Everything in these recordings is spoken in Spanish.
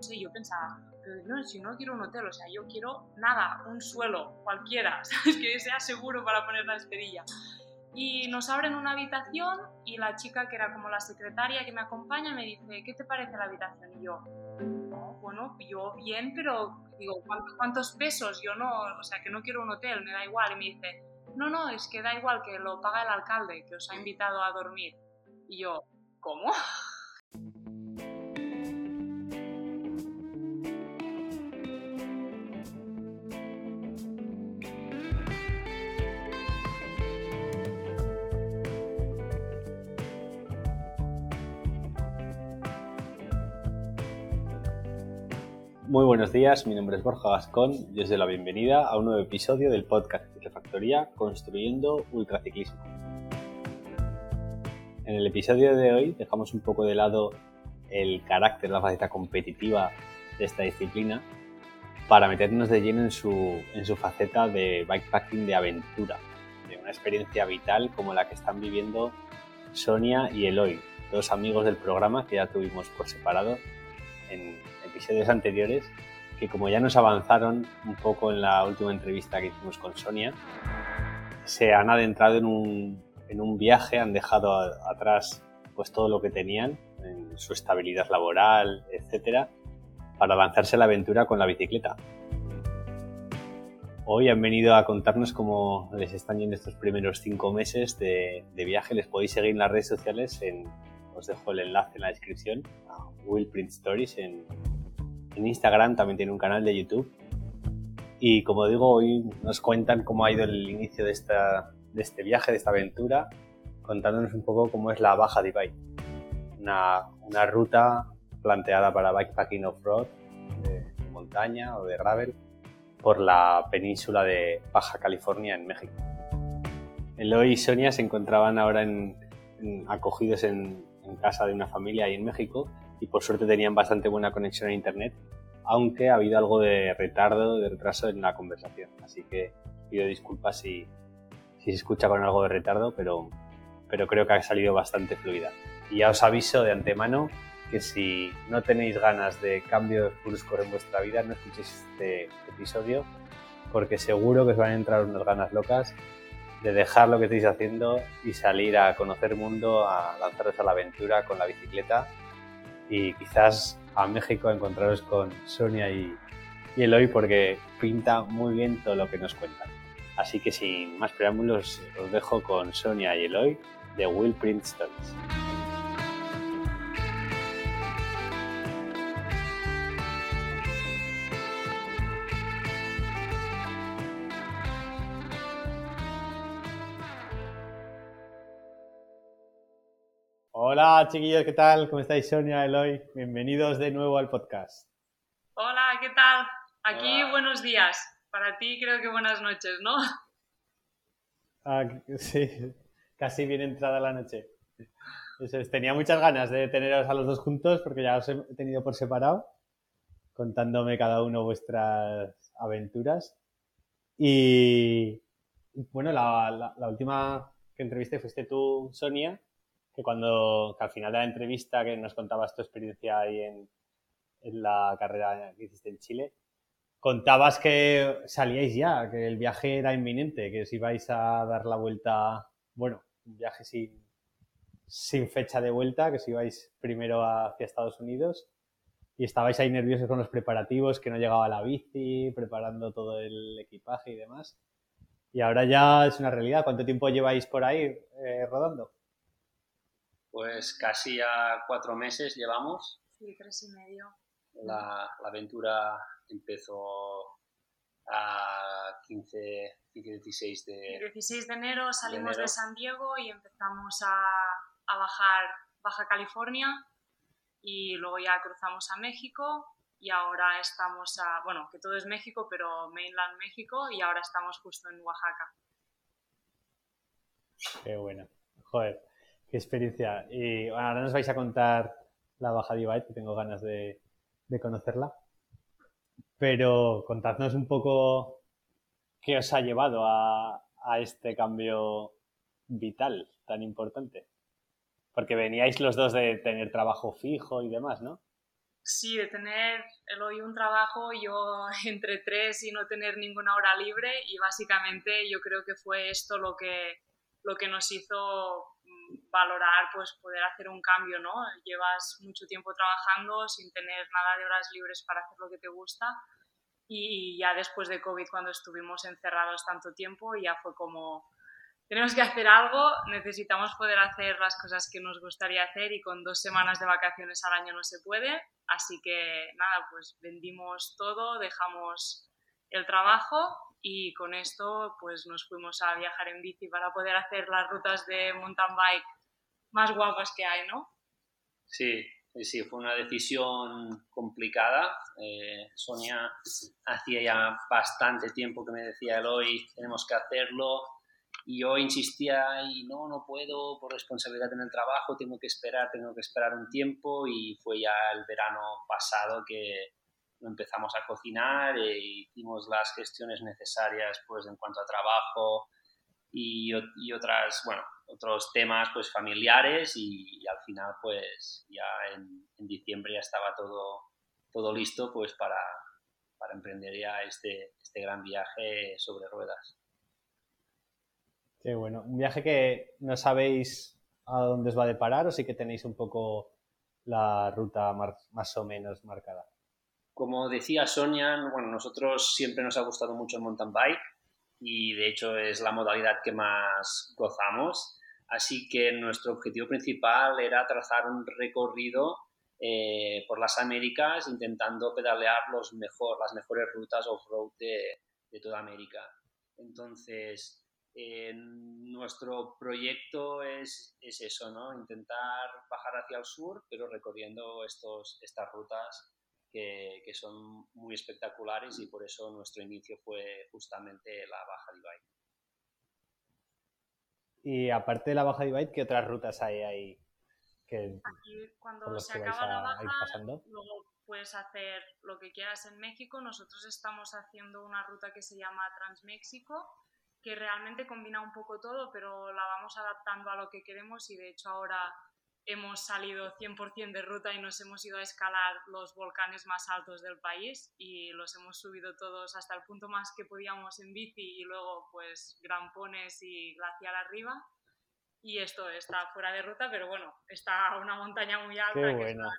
no sé, yo pensaba, pero no, si no quiero un hotel, o sea, yo quiero nada, un suelo, cualquiera, ¿sabes? Que sea seguro para poner la esperilla. Y nos abren una habitación y la chica que era como la secretaria que me acompaña me dice, ¿qué te parece la habitación? Y yo, bueno, yo bien, pero digo, ¿cuántos pesos? Yo no, o sea, que no quiero un hotel, me da igual. Y me dice, no, no, es que da igual que lo paga el alcalde que os ha invitado a dormir. Y yo, ¿cómo? Muy buenos días, mi nombre es Borja Gascón y os doy la bienvenida a un nuevo episodio del podcast de Factoría Construyendo Ultraciclismo. En el episodio de hoy dejamos un poco de lado el carácter, la faceta competitiva de esta disciplina para meternos de lleno en su, en su faceta de bikepacking de aventura, de una experiencia vital como la que están viviendo Sonia y Eloy, dos amigos del programa que ya tuvimos por separado en episodios anteriores, que como ya nos avanzaron un poco en la última entrevista que hicimos con Sonia, se han adentrado en un, en un viaje, han dejado atrás pues todo lo que tenían, en su estabilidad laboral, etcétera, para lanzarse a la aventura con la bicicleta. Hoy han venido a contarnos cómo les están yendo estos primeros cinco meses de, de viaje. Les podéis seguir en las redes sociales, en, os dejo el enlace en la descripción, a Will Print Stories en, en Instagram, también tiene un canal de YouTube. Y como digo, hoy nos cuentan cómo ha ido el inicio de, esta, de este viaje, de esta aventura, contándonos un poco cómo es la Baja Divide. Una, una ruta planteada para bikepacking off-road, de montaña o de gravel, por la península de Baja California en México. Eloy y Sonia se encontraban ahora en, acogidos en, en casa de una familia ahí en México y por suerte tenían bastante buena conexión a internet, aunque ha habido algo de retardo, de retraso en la conversación. Así que pido disculpas si, si se escucha con algo de retardo, pero, pero creo que ha salido bastante fluida. Y ya os aviso de antemano que si no tenéis ganas de cambio bruscos en vuestra vida, no escuchéis este episodio, porque seguro que os van a entrar unas ganas locas de dejar lo que estáis haciendo y salir a conocer mundo, a lanzaros a la aventura con la bicicleta y quizás a México a encontraros con Sonia y, y Eloy porque pinta muy bien todo lo que nos cuentan. Así que sin más preámbulos os dejo con Sonia y Eloy de Will Print Stories. Hola chiquillos, ¿qué tal? ¿Cómo estáis Sonia, Eloy? Bienvenidos de nuevo al podcast. Hola, ¿qué tal? Aquí buenos días. Para ti creo que buenas noches, ¿no? Ah, sí, casi bien entrada la noche. tenía muchas ganas de teneros a los dos juntos porque ya os he tenido por separado, contándome cada uno vuestras aventuras. Y bueno, la, la última que entrevisté fuiste tú, Sonia, cuando al final de la entrevista que nos contabas tu experiencia ahí en, la carrera que hiciste en Chile, contabas que salíais ya, que el viaje era inminente, que os ibais a dar la vuelta, bueno, un viaje sin, sin fecha de vuelta, que os ibais primero hacia Estados Unidos y estabais ahí nerviosos con los preparativos, que no llegaba la bici, preparando todo el equipaje y demás. Y ahora ya es una realidad. ¿Cuánto tiempo lleváis por ahí eh, rodando? Pues casi a cuatro meses llevamos. Sí, tres y medio. La, aventura empezó a 15, 16 de... 16 de enero salimos de, San Diego y empezamos a, a, bajar Baja California y luego ya cruzamos a México y ahora estamos a, bueno, que todo es México, pero mainland México y ahora estamos justo en Oaxaca. Qué bueno. Joder, Qué experiencia. Y ahora nos vais a contar la Baja Divide, que tengo ganas de, conocerla. Pero contadnos un poco qué os ha llevado a, este cambio vital tan importante. Porque veníais los dos de tener trabajo fijo y demás, ¿no? Sí, de tener el hoy un trabajo, yo entre tres y no tener ninguna hora libre y básicamente yo creo que fue esto lo que, lo que nos hizo mm, valorar pues poder hacer un cambio, ¿no? Llevas mucho tiempo trabajando sin tener nada de horas libres para hacer lo que te gusta y ya después de COVID cuando estuvimos encerrados tanto tiempo ya fue como tenemos que hacer algo, necesitamos poder hacer las cosas que nos gustaría hacer y con dos semanas de vacaciones al año no se puede. Así que nada, pues vendimos todo, dejamos el trabajo y con esto pues nos fuimos a viajar en bici para poder hacer las rutas de mountain bike más guapas que hay, ¿no? Sí, sí, fue una decisión complicada. Eh, Sonia hacía ya bastante tiempo que me decía, Eloy, tenemos que hacerlo, y yo insistía y no, no puedo por responsabilidad en el trabajo, tengo que esperar, tengo que esperar un tiempo y fue ya el verano pasado que empezamos a cocinar e hicimos las gestiones necesarias pues en cuanto a trabajo y, y otras, bueno, otros temas pues familiares y, al final pues ya en, diciembre ya estaba todo, todo listo pues para, para emprender ya este, este gran viaje sobre ruedas. Qué bueno. Un viaje que no sabéis a dónde os va a deparar o sí que tenéis un poco la ruta más o menos marcada. Como decía Sonia, bueno, nosotros siempre nos ha gustado mucho el mountain bike y de hecho es la modalidad que más gozamos. Así que nuestro objetivo principal era trazar un recorrido eh, por las Américas intentando pedalear los mejor, las mejores rutas off-road de, de toda América. Entonces, nuestro proyecto es, es, eso, ¿no? Intentar bajar hacia el sur, pero recorriendo estos, estas rutas que, que, son muy espectaculares y por eso nuestro inicio fue justamente la Baja Divide. Y aparte de la Baja Divide, ¿qué otras rutas hay ahí? Que, Aquí, cuando se acaba la Baja, luego puedes hacer lo que quieras en México. Nosotros estamos haciendo una ruta que se llama Transméxico, que realmente combina un poco todo, pero la vamos adaptando a lo que queremos y de hecho ahora hemos salido 100% de ruta y nos hemos ido a escalar los volcanes más altos del país y los hemos subido todos hasta el punto más que podíamos en bici y luego pues grampones y glaciar arriba. Y esto está fuera de ruta, pero bueno, está una montaña muy alta. que está,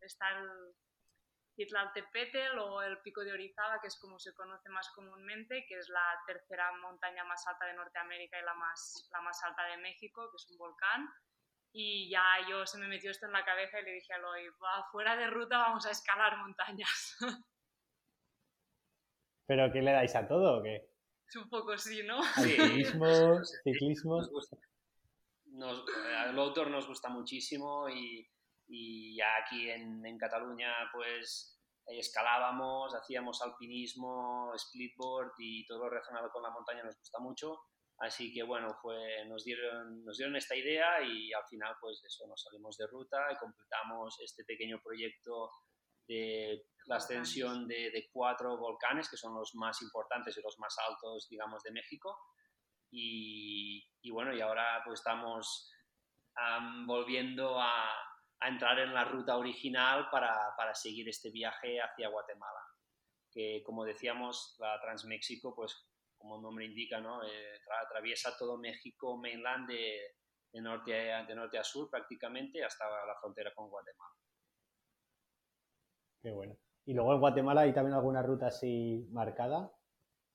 está el, Tepetl o el Pico de Orizaba, que es como se conoce más comúnmente, que es la tercera montaña más alta de Norteamérica y la más, la más alta de México, que es un volcán. Y ya yo se me metió esto en la cabeza y le dije a Eloy, va, fuera de ruta vamos a escalar montañas. ¿Pero qué le dais a todo o qué? Es un poco sí, ¿no? Ciclismo, ciclismo. Nos gusta. Nos, el outdoor nos gusta muchísimo y, y ya aquí en, en Cataluña pues escalábamos, hacíamos alpinismo, splitboard y todo lo relacionado con la montaña nos gusta mucho. Así que bueno, fue, nos, dieron, nos dieron esta idea y al final pues eso, nos salimos de ruta y completamos este pequeño proyecto de la ascensión de, de, cuatro volcanes que son los más importantes y los más altos, digamos, de México. Y, y bueno, y ahora pues estamos um, volviendo a, a entrar en la ruta original para, para, seguir este viaje hacia Guatemala. Que como decíamos, la Transméxico, pues como el nombre indica, ¿no? Eh, atraviesa todo México mainland de, de, norte a, de norte a sur prácticamente hasta la frontera con Guatemala. Qué bueno. ¿Y luego en Guatemala hay también alguna ruta así marcada?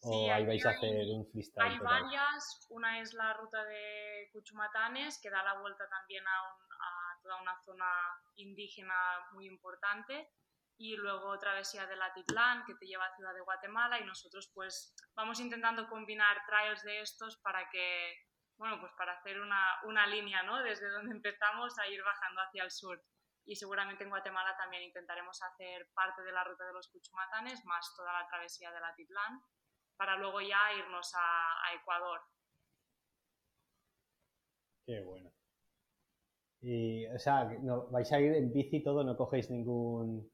¿O sí, ahí vais a hacer un freestyle? Hay varias. Una es la ruta de Cuchumatanes, que da la vuelta también a, un, a toda una zona indígena muy importante y luego travesía del Atitlán que te lleva a Ciudad de Guatemala y nosotros pues vamos intentando combinar trails de estos para que, bueno, pues para hacer una, una línea, ¿no? Desde donde empezamos a ir bajando hacia el sur. Y seguramente en Guatemala también intentaremos hacer parte de la ruta de los Cuchumatanes, más toda la travesía del Atitlán, para luego ya irnos a, a Ecuador. Qué bueno. Y, o sea, no, vais a ir en bici todo, no cogéis ningún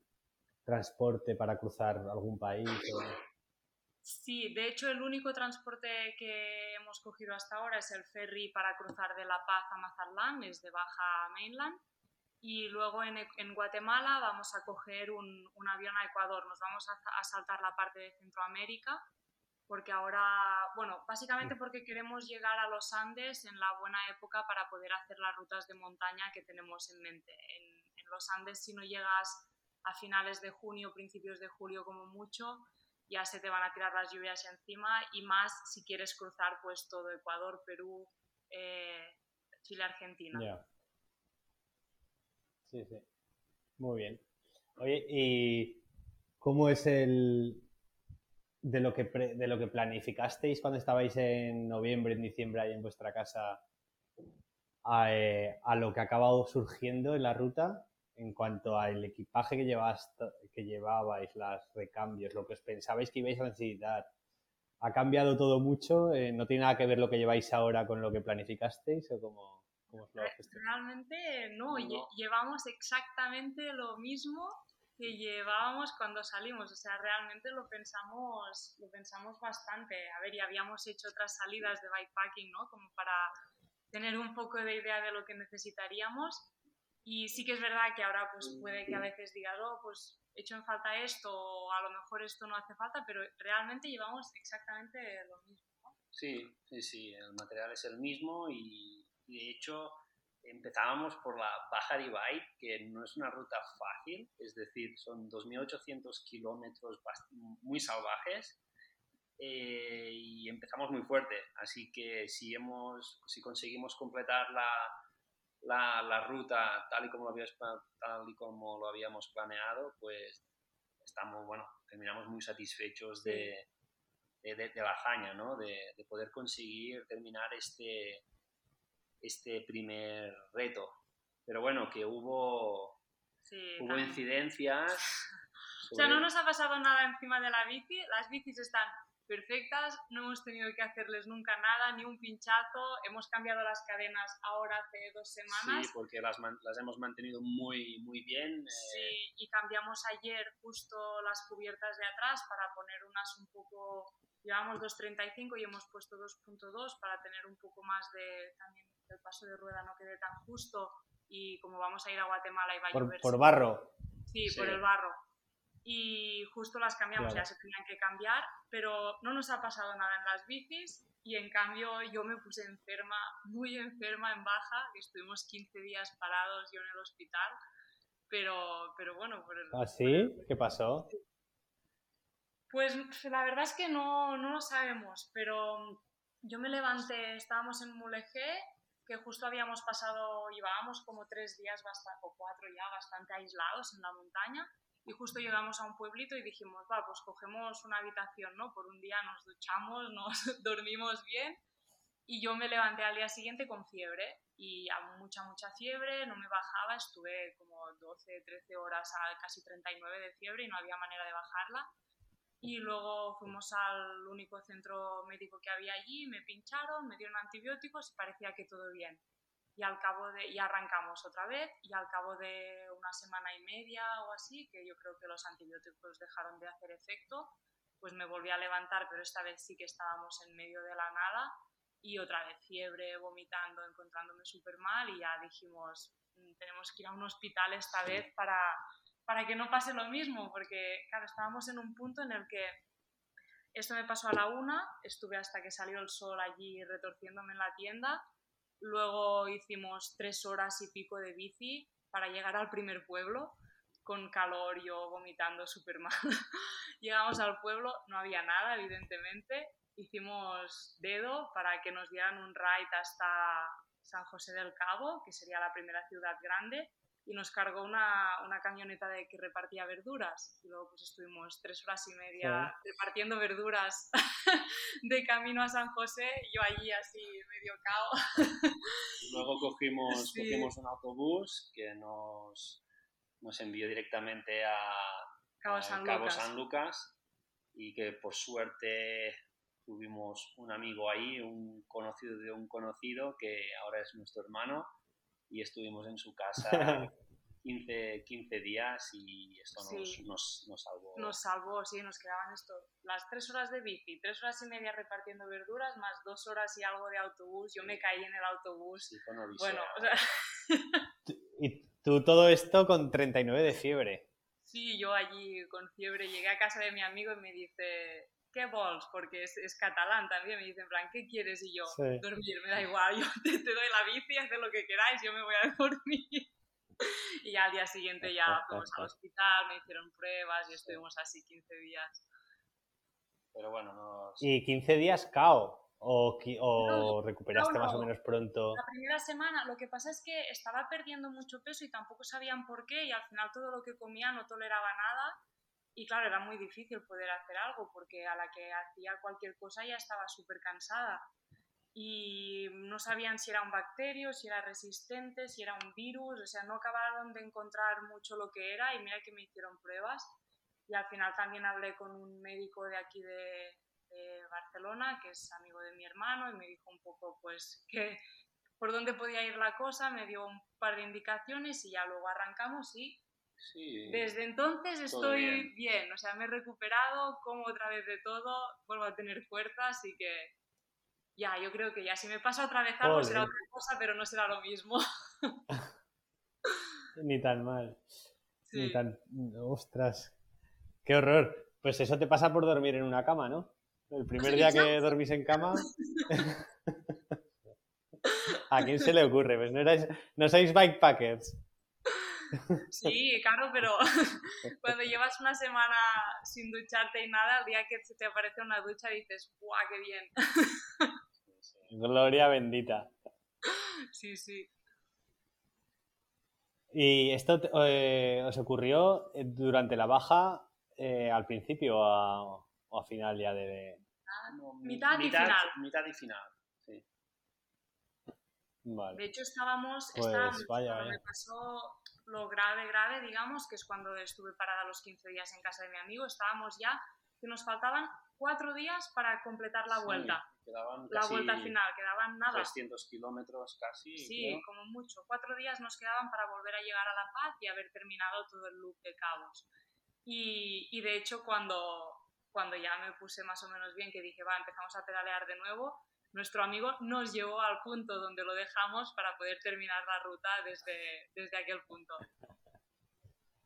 transporte para cruzar algún país. O... Sí, de hecho el único transporte que hemos cogido hasta ahora es el ferry para cruzar de La Paz a Mazatlán, es de Baja Mainland. y luego en, en, Guatemala vamos a coger un, un, avión a Ecuador. Nos vamos a, a, saltar la parte de Centroamérica porque ahora, bueno, básicamente porque queremos llegar a los Andes en la buena época para poder hacer las rutas de montaña que tenemos en mente. En, en los Andes si no llegas a finales de junio, principios de julio como mucho, ya se te van a tirar las lluvias encima y más si quieres cruzar pues todo Ecuador, Perú, eh, Chile, Argentina. Sí, sí. Muy bien. Oye, ¿y cómo es el de lo que de lo que planificasteis cuando estabais en noviembre, en diciembre ahí en vuestra casa a, eh, a lo que ha acabado surgiendo en la ruta? En cuanto al equipaje que, llevas, que llevabais, los recambios, lo que os pensabais que ibais a necesitar, ¿ha cambiado todo mucho? Eh, ¿No tiene nada que ver lo que lleváis ahora con lo que planificasteis o cómo, os lo Realmente no, llevamos exactamente lo mismo que llevábamos cuando salimos, o sea, realmente lo pensamos, lo pensamos bastante. A ver, y habíamos hecho otras salidas de bikepacking, ¿no? Como para tener un poco de idea de lo que necesitaríamos y sí que es verdad que ahora pues puede que a veces digas, oh, pues he hecho en falta esto o a lo mejor esto no hace falta, pero realmente llevamos exactamente lo mismo. Sí, sí, sí, el material es el mismo y, de hecho empezábamos por la Baja Divide, que no es una ruta fácil, es decir, son 2.800 kilómetros muy salvajes eh, y empezamos muy fuerte, así que si, hemos, si conseguimos completar la, la, la, ruta tal y, como lo habíamos, tal y como lo habíamos planeado, pues estamos, bueno, terminamos muy satisfechos de, de, de, la hazaña, ¿no? De, de, poder conseguir terminar este, este primer reto. Pero bueno, que hubo, sí, hubo incidencias. Sobre... O sea, no nos ha pasado nada encima de la bici, las bicis están perfectas, no hemos tenido que hacerles nunca nada, ni un pinchazo, hemos cambiado las cadenas ahora hace dos semanas. Sí, porque las, las hemos mantenido muy, muy bien. Eh. Sí, y cambiamos ayer justo las cubiertas de atrás para poner unas un poco, llevamos 2.35 y hemos puesto 2.2 para tener un poco más de, también el paso de rueda no quede tan justo y como vamos a ir a Guatemala y va a por, llover. Por barro. Sí, sí, por el barro y justo las cambiamos, claro. ya se tenían que cambiar, pero no nos ha pasado nada en las bicis y en cambio yo me puse enferma, muy enferma en baja, que estuvimos 15 días parados yo en el hospital, pero, pero bueno. Por el, ¿Ah, sí? ¿Qué pasó? Pues la verdad es que no, no lo sabemos, pero yo me levanté, estábamos en Mulegé, que justo habíamos pasado, llevábamos como tres días bastante, o cuatro ya bastante aislados en la montaña y justo llegamos a un pueblito y dijimos, va, pues cogemos una habitación, ¿no? Por un día nos duchamos, nos dormimos bien y yo me levanté al día siguiente con fiebre y a mucha, mucha fiebre, no me bajaba, estuve como 12, 13 horas a casi 39 de fiebre y no había manera de bajarla. Y luego fuimos al único centro médico que había allí, me pincharon, me dieron antibióticos y parecía que todo bien y al cabo de y arrancamos otra vez y al cabo de una semana y media o así que yo creo que los antibióticos dejaron de hacer efecto pues me volví a levantar pero esta vez sí que estábamos en medio de la nada y otra vez fiebre vomitando encontrándome súper mal y ya dijimos mm, tenemos que ir a un hospital esta vez para para que no pase lo mismo porque claro estábamos en un punto en el que esto me pasó a la una estuve hasta que salió el sol allí retorciéndome en la tienda Luego hicimos tres horas y pico de bici para llegar al primer pueblo, con calor, yo vomitando súper mal. Llegamos al pueblo, no había nada, evidentemente. Hicimos dedo para que nos dieran un ride hasta San José del Cabo, que sería la primera ciudad grande y nos cargó una, una, camioneta de que repartía verduras. Y luego pues estuvimos tres horas y media sí. repartiendo verduras de camino a San José, yo allí así medio cao. luego cogimos, sí. cogimos un autobús que nos, nos envió directamente a Cabo, San, a Cabo Lucas. San Lucas y que por suerte tuvimos un amigo ahí, un conocido de un conocido que ahora es nuestro hermano y estuvimos en su casa 15, 15 días y esto nos, sí. nos, nos, salvó. Nos salvó, sí, nos quedaban esto, las tres horas de bici, tres horas y media repartiendo verduras, más dos horas y algo de autobús. Yo me caí en el autobús. Sí, fue bueno, o sea... ¿Y Tú todo esto con 39 de fiebre. Sí, yo allí con fiebre llegué a casa de mi amigo y me dice, ¿qué vols? Porque es, es, catalán también, me dice en plan, ¿qué quieres? Y yo, dormir, me da igual, yo te, te, doy la bici, haz lo que queráis, yo me voy a dormir. y ya al día siguiente ya fuimos al hospital, me hicieron pruebas y estuvimos así 15 días. Pero bueno, no... ¿Y 15 días cao? ¿O, o recuperaste más o menos pronto? La primera semana, lo que pasa es que estaba perdiendo mucho peso y tampoco sabían por qué y al final todo lo que comía no toleraba nada y claro, era muy difícil poder hacer algo porque a la que hacía cualquier cosa ya estaba súper cansada y no sabían si era un bacterio, si era resistente, si era un virus, o sea, no acabaron de encontrar mucho lo que era y mira que me hicieron pruebas. Y al final también hablé con un médico de aquí de, Barcelona, que es amigo de mi hermano, y me dijo un poco pues que por dónde podía ir la cosa, me dio un par de indicaciones y ya luego arrancamos y desde entonces estoy bien. o sea, me he recuperado, como otra vez de todo, vuelvo a tener fuerza, así que ya, yo creo que ya, si me pasa otra vez algo será otra cosa, pero no será lo mismo. Ni tan mal. Ni tan... Ostras, qué horror. Pues eso te pasa por dormir en una cama, ¿no? El primer día que dormís en cama... ¿A quién se le ocurre? Pues no, erais, no sois bikepackers. Sí, claro, pero cuando llevas una semana sin ducharte y nada, el día que se te aparece una ducha dices, ¡guau, qué bien! Gloria bendita. Sí, sí. ¿Y esto eh, os ocurrió durante la baja eh, al principio o a, final ya de...? Ah, mitad, y final. Mitad y final, sí. Vale. De hecho, estábamos... Pues vaya, me pasó lo grave, grave, digamos, que es cuando estuve parada los 15 días en casa de mi amigo, estábamos ya que nos faltaban cuatro días para completar la vuelta. la vuelta final, quedaban nada. 300 kilómetros casi. Sí, como mucho. Cuatro días nos quedaban para volver a llegar a La Paz y haber terminado todo el loop de cabos. Y, y de hecho, cuando, cuando ya me puse más o menos bien, que dije, va, empezamos a pedalear de nuevo, nuestro amigo nos llevó al punto donde lo dejamos para poder terminar la ruta desde, desde aquel punto.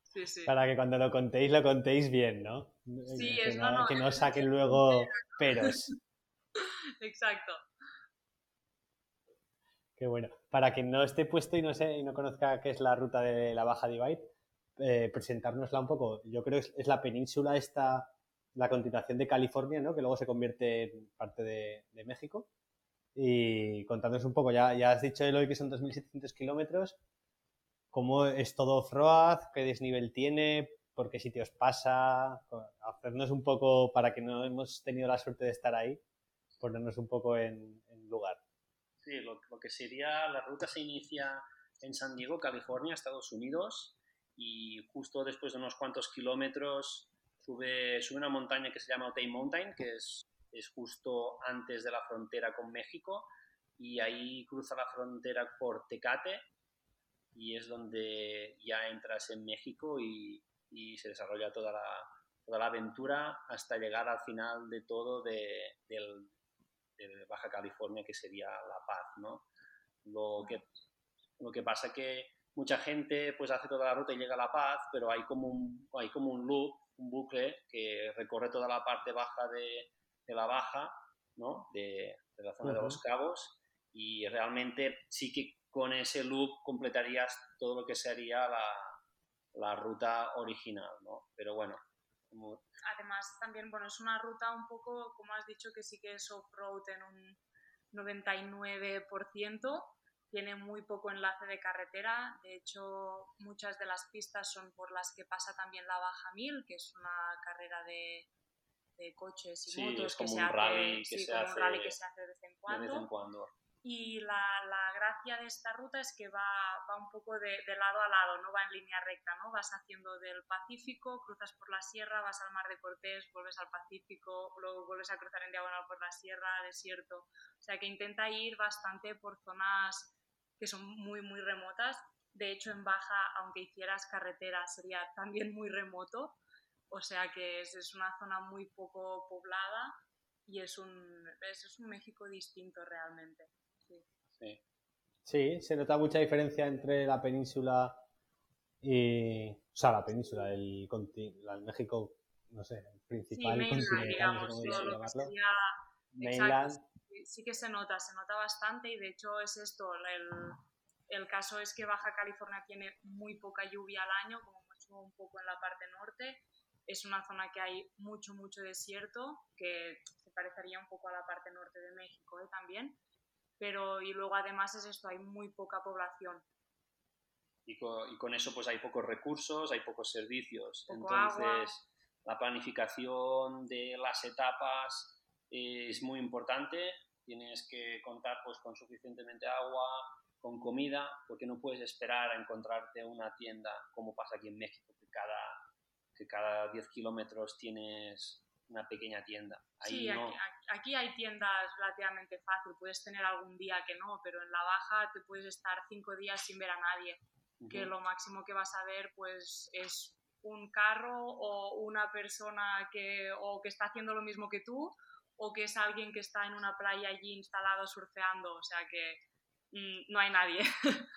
Sí, sí. Para que cuando lo contéis, lo contéis bien, ¿no? Sí, que es no, Que no saquen luego peros. Exacto. Qué bueno. Para quien no esté puesto y no, sé, y no conozca qué es la ruta de la Baja Divide, eh, presentárnosla un poco. Yo creo que es la península esta, la continuación de California, ¿no? Que luego se convierte en parte de, de México y contándonos un poco, ya, ya has dicho Eloy que son 2.700 kilómetros, cómo es todo off-road, qué desnivel tiene, por qué sitios pasa, hacernos un poco, para que no hemos tenido la suerte de estar ahí, ponernos un poco en, lugar. Sí, lo, que sería, la ruta se inicia en San Diego, California, Estados Unidos, y justo después de unos cuantos kilómetros sube, sube una montaña que se llama Otay Mountain, que es es justo antes de la frontera con México y ahí cruza la frontera por Tecate y es donde ya entras en México y, se desarrolla toda la, toda la aventura hasta llegar al final de todo de, Baja California que sería La Paz, ¿no? Lo que, lo que pasa que mucha gente pues hace toda la ruta y llega a La Paz, pero hay como un, hay como un loop, un bucle que recorre toda la parte baja de, de la baja, ¿no? de, la zona de los cabos, y realmente sí que con ese loop completarías todo lo que sería la, la ruta original, ¿no? Pero bueno. Además, también, bueno, es una ruta un poco, como has dicho, que sí que es off-road en un 99%, tiene muy poco enlace de carretera, de hecho muchas de las pistas son por las que pasa también la Baja 1000, que es una carrera de, de coches y motos que, se hace, que se hace, un rally que se hace de vez en cuando. De vez en cuando. Y la, la, gracia de esta ruta es que va, va un poco de, de, lado a lado, no va en línea recta, ¿no? Vas haciendo del Pacífico, cruzas por la sierra, vas al Mar de Cortés, vuelves al Pacífico, luego vuelves a cruzar en diagonal por la sierra, desierto. O sea que intenta ir bastante por zonas que son muy, muy remotas. De hecho, en Baja, aunque hicieras carretera, sería también muy remoto o sea que es, es una zona muy poco poblada y es un, es, un México distinto realmente. Sí. sí. se nota mucha diferencia entre la península Y, o sea, la península, el, el México, no sé, el principal sí, continental, digamos, todo cómo lo que llamarlo. sería- Mainland, Exacto, sí, sí que se nota, se nota bastante y de hecho es esto, el, el caso es que Baja California tiene muy poca lluvia al año, como mucho un poco en la parte norte, es una zona que hay mucho, mucho desierto, que se parecería un poco a la parte norte de México ¿eh? también, pero y luego además es esto, hay muy poca población, y con, y con eso pues hay pocos recursos, hay pocos servicios. Poco Entonces, agua. la planificación de las etapas es muy importante. Tienes que contar pues con suficientemente agua, con comida, porque no puedes esperar a encontrarte una tienda como pasa aquí en México, que cada, que cada 10 kilómetros tienes una pequeña tienda. Ahí Sí, no. aquí, aquí- hay tiendas relativamente fácil, puedes tener algún día que no, pero en la baja te puedes estar cinco días sin ver a nadie, que lo máximo que vas a ver pues es un carro o una persona que, o que está haciendo lo mismo que tú o que es alguien que está en una playa allí instalado surfeando, o sea que mm, no hay nadie.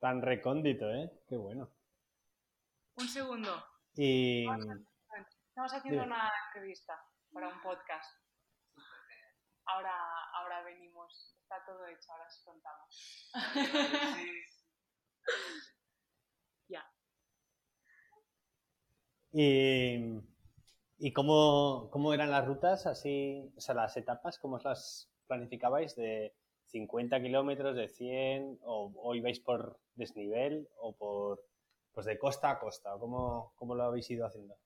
tan recóndito, ¿eh? Qué bueno. Un segundo, Y estamos haciendo Dime. una entrevista para un podcast. Ahora, ahora venimos, está todo hecho, ahora os contamos. ¿Y, y cómo, cómo eran las rutas, así, o sea, las etapas, cómo os las planificabais de 50 kilómetros, de 100, o, o ibais por desnivel, o por, pues de costa a costa, cómo, cómo lo habéis ido haciendo?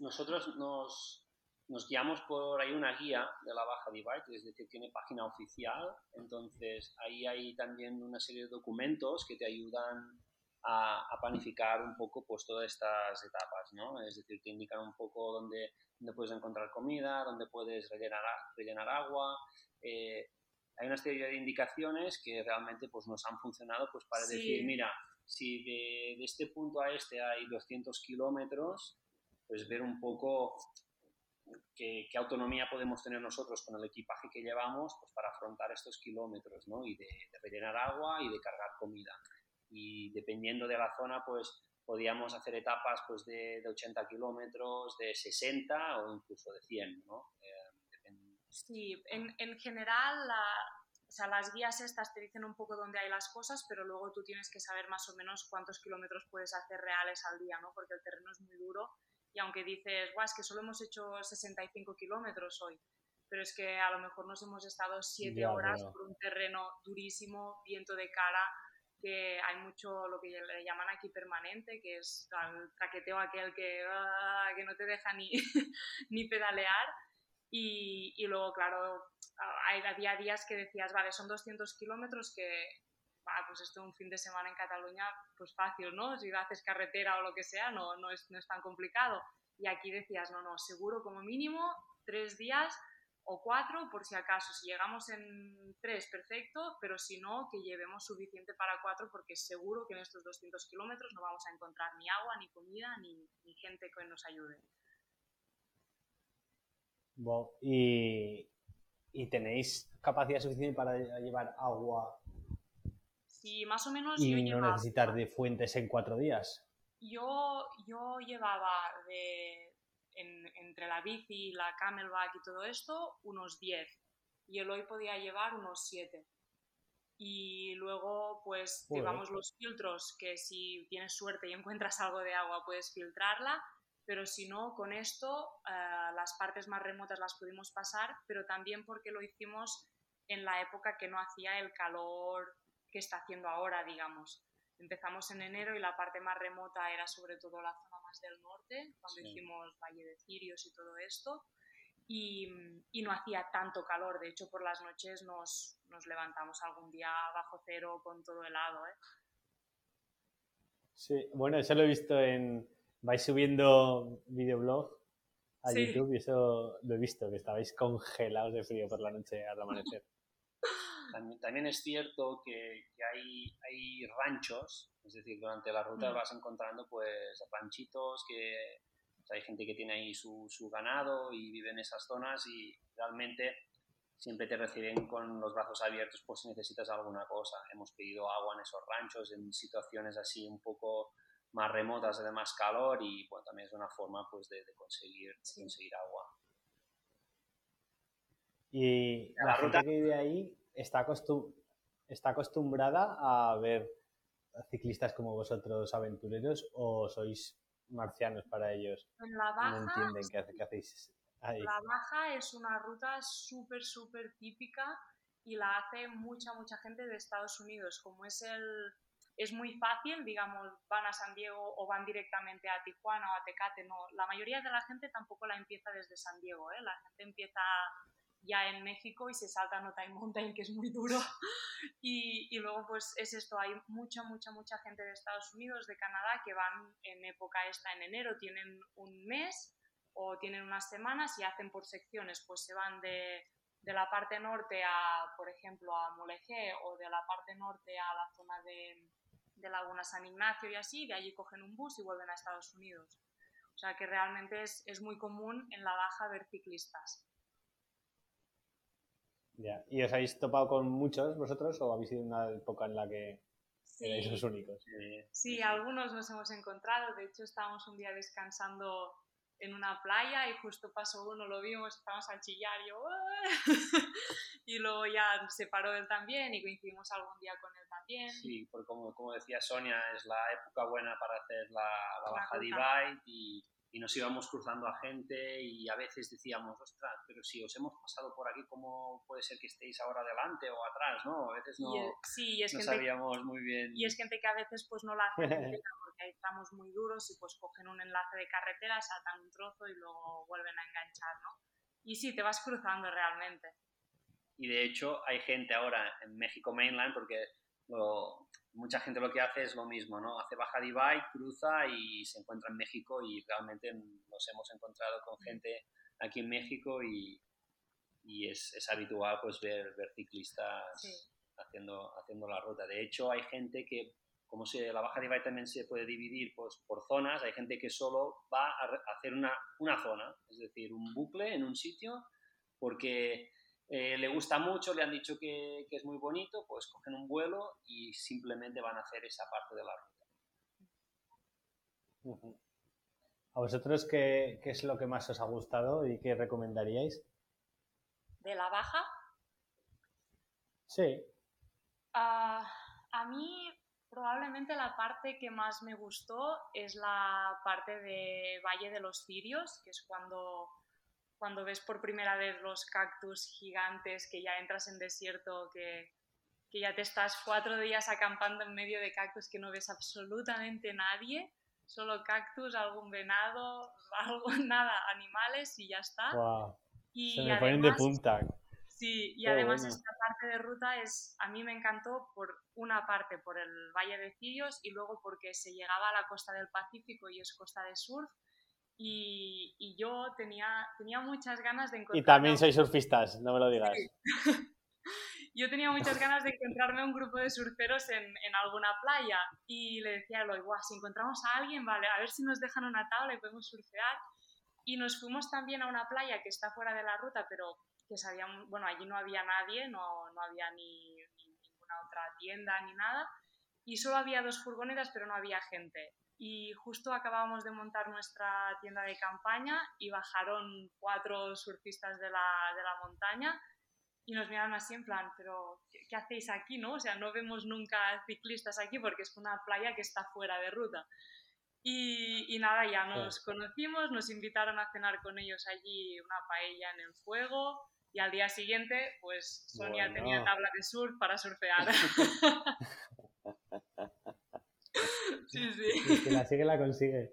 Nosotros nos, nos guiamos por ahí una guía de la Baja Divide, es decir, tiene página oficial, entonces ahí hay también una serie de documentos que te ayudan a, a planificar un poco pues todas estas etapas, ¿no? Es decir, te indican un poco dónde, dónde puedes encontrar comida, dónde puedes rellenar, a- rellenar agua, eh, hay una serie de indicaciones que realmente pues, nos han funcionado pues, para Sí. decir, mira, si de, de este punto a este hay 200 kilómetros, pues ver un poco qué, qué autonomía podemos tener nosotros con el equipaje que llevamos pues, para afrontar estos kilómetros, ¿no? Y de, de rellenar agua y de cargar comida. Y dependiendo de la zona, pues podíamos hacer etapas pues, de, de 80 kilómetros, de 60 o incluso de 100, ¿no? Eh, Sí, en, en general la- o sea, las guías estas te dicen un poco dónde hay las cosas, pero luego tú tienes que saber más o menos cuántos kilómetros puedes hacer reales al día, ¿no? Porque el terreno es muy duro y aunque dices, guau, es que solo hemos hecho 65 kilómetros hoy, pero es que a lo mejor nos hemos estado 7 Ya horas veo. por un terreno durísimo, viento de cara, que hay mucho lo que le llaman aquí permanente, que es el traqueteo aquel que, ah, que no te deja ni, ni pedalear. Y, y luego, claro, había días que decías, vale, son 200 kilómetros que, va, pues esto un fin de semana en Cataluña, pues fácil, ¿no? Si haces carretera o lo que sea, no, no, es, no es tan complicado. Y aquí decías, no, no, seguro como mínimo tres días o cuatro, por si acaso. Si llegamos en tres, perfecto, pero si no, que llevemos suficiente para cuatro, porque seguro que en estos 200 kilómetros no vamos a encontrar ni agua, ni comida, ni, gente que nos ayude. ¿Y, y tenéis capacidad suficiente para llevar agua Si más o menos yo y no llevaba- necesitar de fuentes en cuatro días? yo, yo llevaba de, en- entre la bici y la camelback y todo esto unos 10 y el hoy podía llevar unos 7. Y luego pues Joder. llevamos los filtros que si tienes suerte y encuentras algo de agua puedes filtrarla, pero si no, con esto eh, las partes más remotas las pudimos pasar, pero también porque lo hicimos en la época que no hacía el calor que está haciendo ahora, digamos. Empezamos en enero y la parte más remota era sobre todo la zona más del norte, cuando Sí. hicimos Valle de Cirios y todo esto. Y, y no hacía tanto calor, de hecho por las noches nos, nos levantamos algún día bajo cero con todo helado. ¿eh? Sí, bueno, eso lo he visto en... Vais subiendo videoblog a Sí. YouTube y eso lo he visto, que estabais congelados de frío por la noche al amanecer. También, también es cierto que, que hay, hay ranchos, es decir, durante la ruta Mm. vas encontrando pues ranchitos que o sea, hay gente que tiene ahí su, su ganado y vive en esas zonas y realmente siempre te reciben con los brazos abiertos por si necesitas alguna cosa. Hemos pedido agua en esos ranchos, en situaciones así un poco más remotas de más calor y bueno, también es una forma pues de, conseguir, conseguir agua. Y la, ruta que vive ahí está, está acostumbrada a ver ciclistas como vosotros aventureros o sois marcianos para ellos? En la baja, no entienden qué, hacéis ahí. La baja es una ruta súper, súper típica y la hace mucha, mucha gente de Estados Unidos. Como es el... Es muy fácil, digamos, van a San Diego o van directamente a Tijuana o a Tecate. No, la mayoría de la gente tampoco la empieza desde San Diego. ¿eh? La gente empieza ya en México y se salta Nota y Mountain, que es muy duro. Y, y, luego pues es esto, hay mucha, mucha, mucha gente de Estados Unidos, de Canadá, que van en época esta, en enero, tienen un mes o tienen unas semanas y hacen por secciones, pues se van de, de la parte norte a, por ejemplo, a Mulegé o de la parte norte a la zona de, de Laguna San Ignacio y así, de allí cogen un bus y vuelven a Estados Unidos. O sea que realmente es, es muy común en la baja ver ciclistas. ¿Y os habéis topado con muchos vosotros o habéis sido una época en la que erais los únicos? Sí, algunos nos hemos encontrado. De hecho, estábamos un día descansando en una playa y justo pasó uno, lo vimos, estábamos a chillar, yo, y luego ya se paró él también y coincidimos algún día con él también. Sí, porque como, como decía Sonia, es la época buena para hacer la, la baja divide y y nos íbamos cruzando a gente y a veces decíamos, ostras, pero si os hemos pasado por aquí, ¿cómo puede ser que estéis ahora delante o atrás? ¿no? A veces no, sí, es no gente, sabíamos muy bien. Y es gente que a veces pues no la hace hay tramos muy duros y pues cogen un enlace de carretera, saltan un trozo y luego vuelven a enganchar, ¿no? Y sí, te vas cruzando realmente. Y de hecho hay gente ahora en México Mainland, porque mucha gente lo que hace es lo mismo, ¿no? Hace baja divide, cruza y se encuentra en México y realmente nos hemos encontrado con gente aquí en México y, y es, es, habitual pues ver, ver ciclistas haciendo, haciendo la ruta. De hecho, hay gente que, como se, la baja divide también se puede dividir pues, por zonas, hay gente que solo va a hacer una, una zona, es decir, un bucle en un sitio, porque eh, le gusta mucho, le han dicho que, que, es muy bonito, pues cogen un vuelo y simplemente van a hacer esa parte de la ruta. ¿A vosotros qué, qué, es lo que más os ha gustado y qué recomendaríais? ¿De la baja? Sí. Uh, a mí probablemente la parte que más me gustó es la parte de Valle de los Cirios, que es cuando cuando ves por primera vez los cactus gigantes, que ya entras en desierto, que, que ya te estás cuatro días acampando en medio de cactus que no ves absolutamente nadie, solo cactus, algún venado, algo, nada, animales y ya está. Y Se me ponen de punta. Sí, y además esta parte de ruta es, a mí me encantó por una parte por el Valle de Cirios y luego porque se llegaba a la costa del Pacífico y es costa de surf y, y, yo tenía, tenía muchas ganas de encontrar... Y también sois surfistas, no me lo digas. yo tenía muchas ganas de encontrarme un grupo de surferos en, en alguna playa y le decía a Eloy, Guau, si encontramos a alguien, vale, a ver si nos dejan una tabla y podemos surfear. Y nos fuimos también a una playa que está fuera de la ruta, pero que sabíamos, bueno, allí no había nadie, no, no había ni, ni ninguna otra tienda ni nada, y solo había dos furgonetas, pero no había gente y justo acabábamos de montar nuestra tienda de campaña y bajaron cuatro surfistas de la, de la montaña y nos miraron así en plan, pero ¿qué, hacéis aquí? no? O sea, no vemos nunca ciclistas aquí porque es una playa que está fuera de ruta. Y, y nada, ya nos conocimos, nos invitaron a cenar con ellos allí una paella en el fuego y al día siguiente, pues Sonia tenía tabla de surf para surfear. Sí, sí. Que la sigue, la consigue.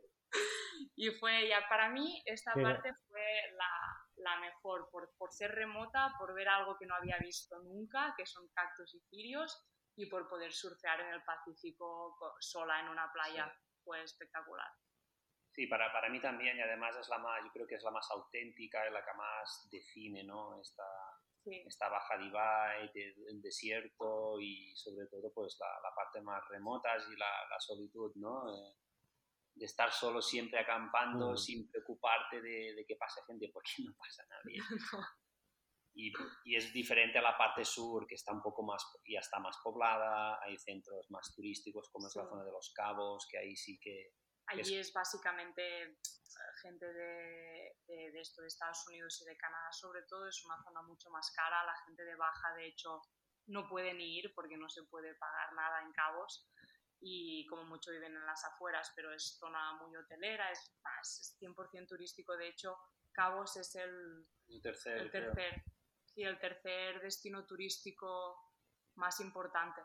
Y fue, ya para mí, esta parte fue la, la mejor, por, por, ser remota, por ver algo que no había visto nunca, que son cactus y cirios, y por poder surfear en el Pacífico sola en una playa. Fue espectacular. Sí, para, para mí también, y además es la más, yo creo que es la más auténtica y la que más define, ¿no? Esta, esta baja divide, el, desierto y sobre todo pues la, la parte más remota y la, la solitud, ¿no? Eh, de estar solo siempre acampando mm. sin preocuparte de, de, que pase gente porque no pasa nadie. y, es diferente a la parte sur, que está un poco más, ya está más poblada, hay centros más turísticos como es la zona de los Cabos, que ahí sí que... Allí es, básicamente gente de, de, esto, de Estados Unidos y de Canadá sobre todo, es una zona mucho más cara, la gente de baja de hecho no puede ni ir porque no se puede pagar nada en Cabos y como mucho viven en las afueras, pero es zona muy hotelera, es, es 100% turístico, de hecho Cabos es el, el tercer, el tercer y el tercer destino turístico más importante.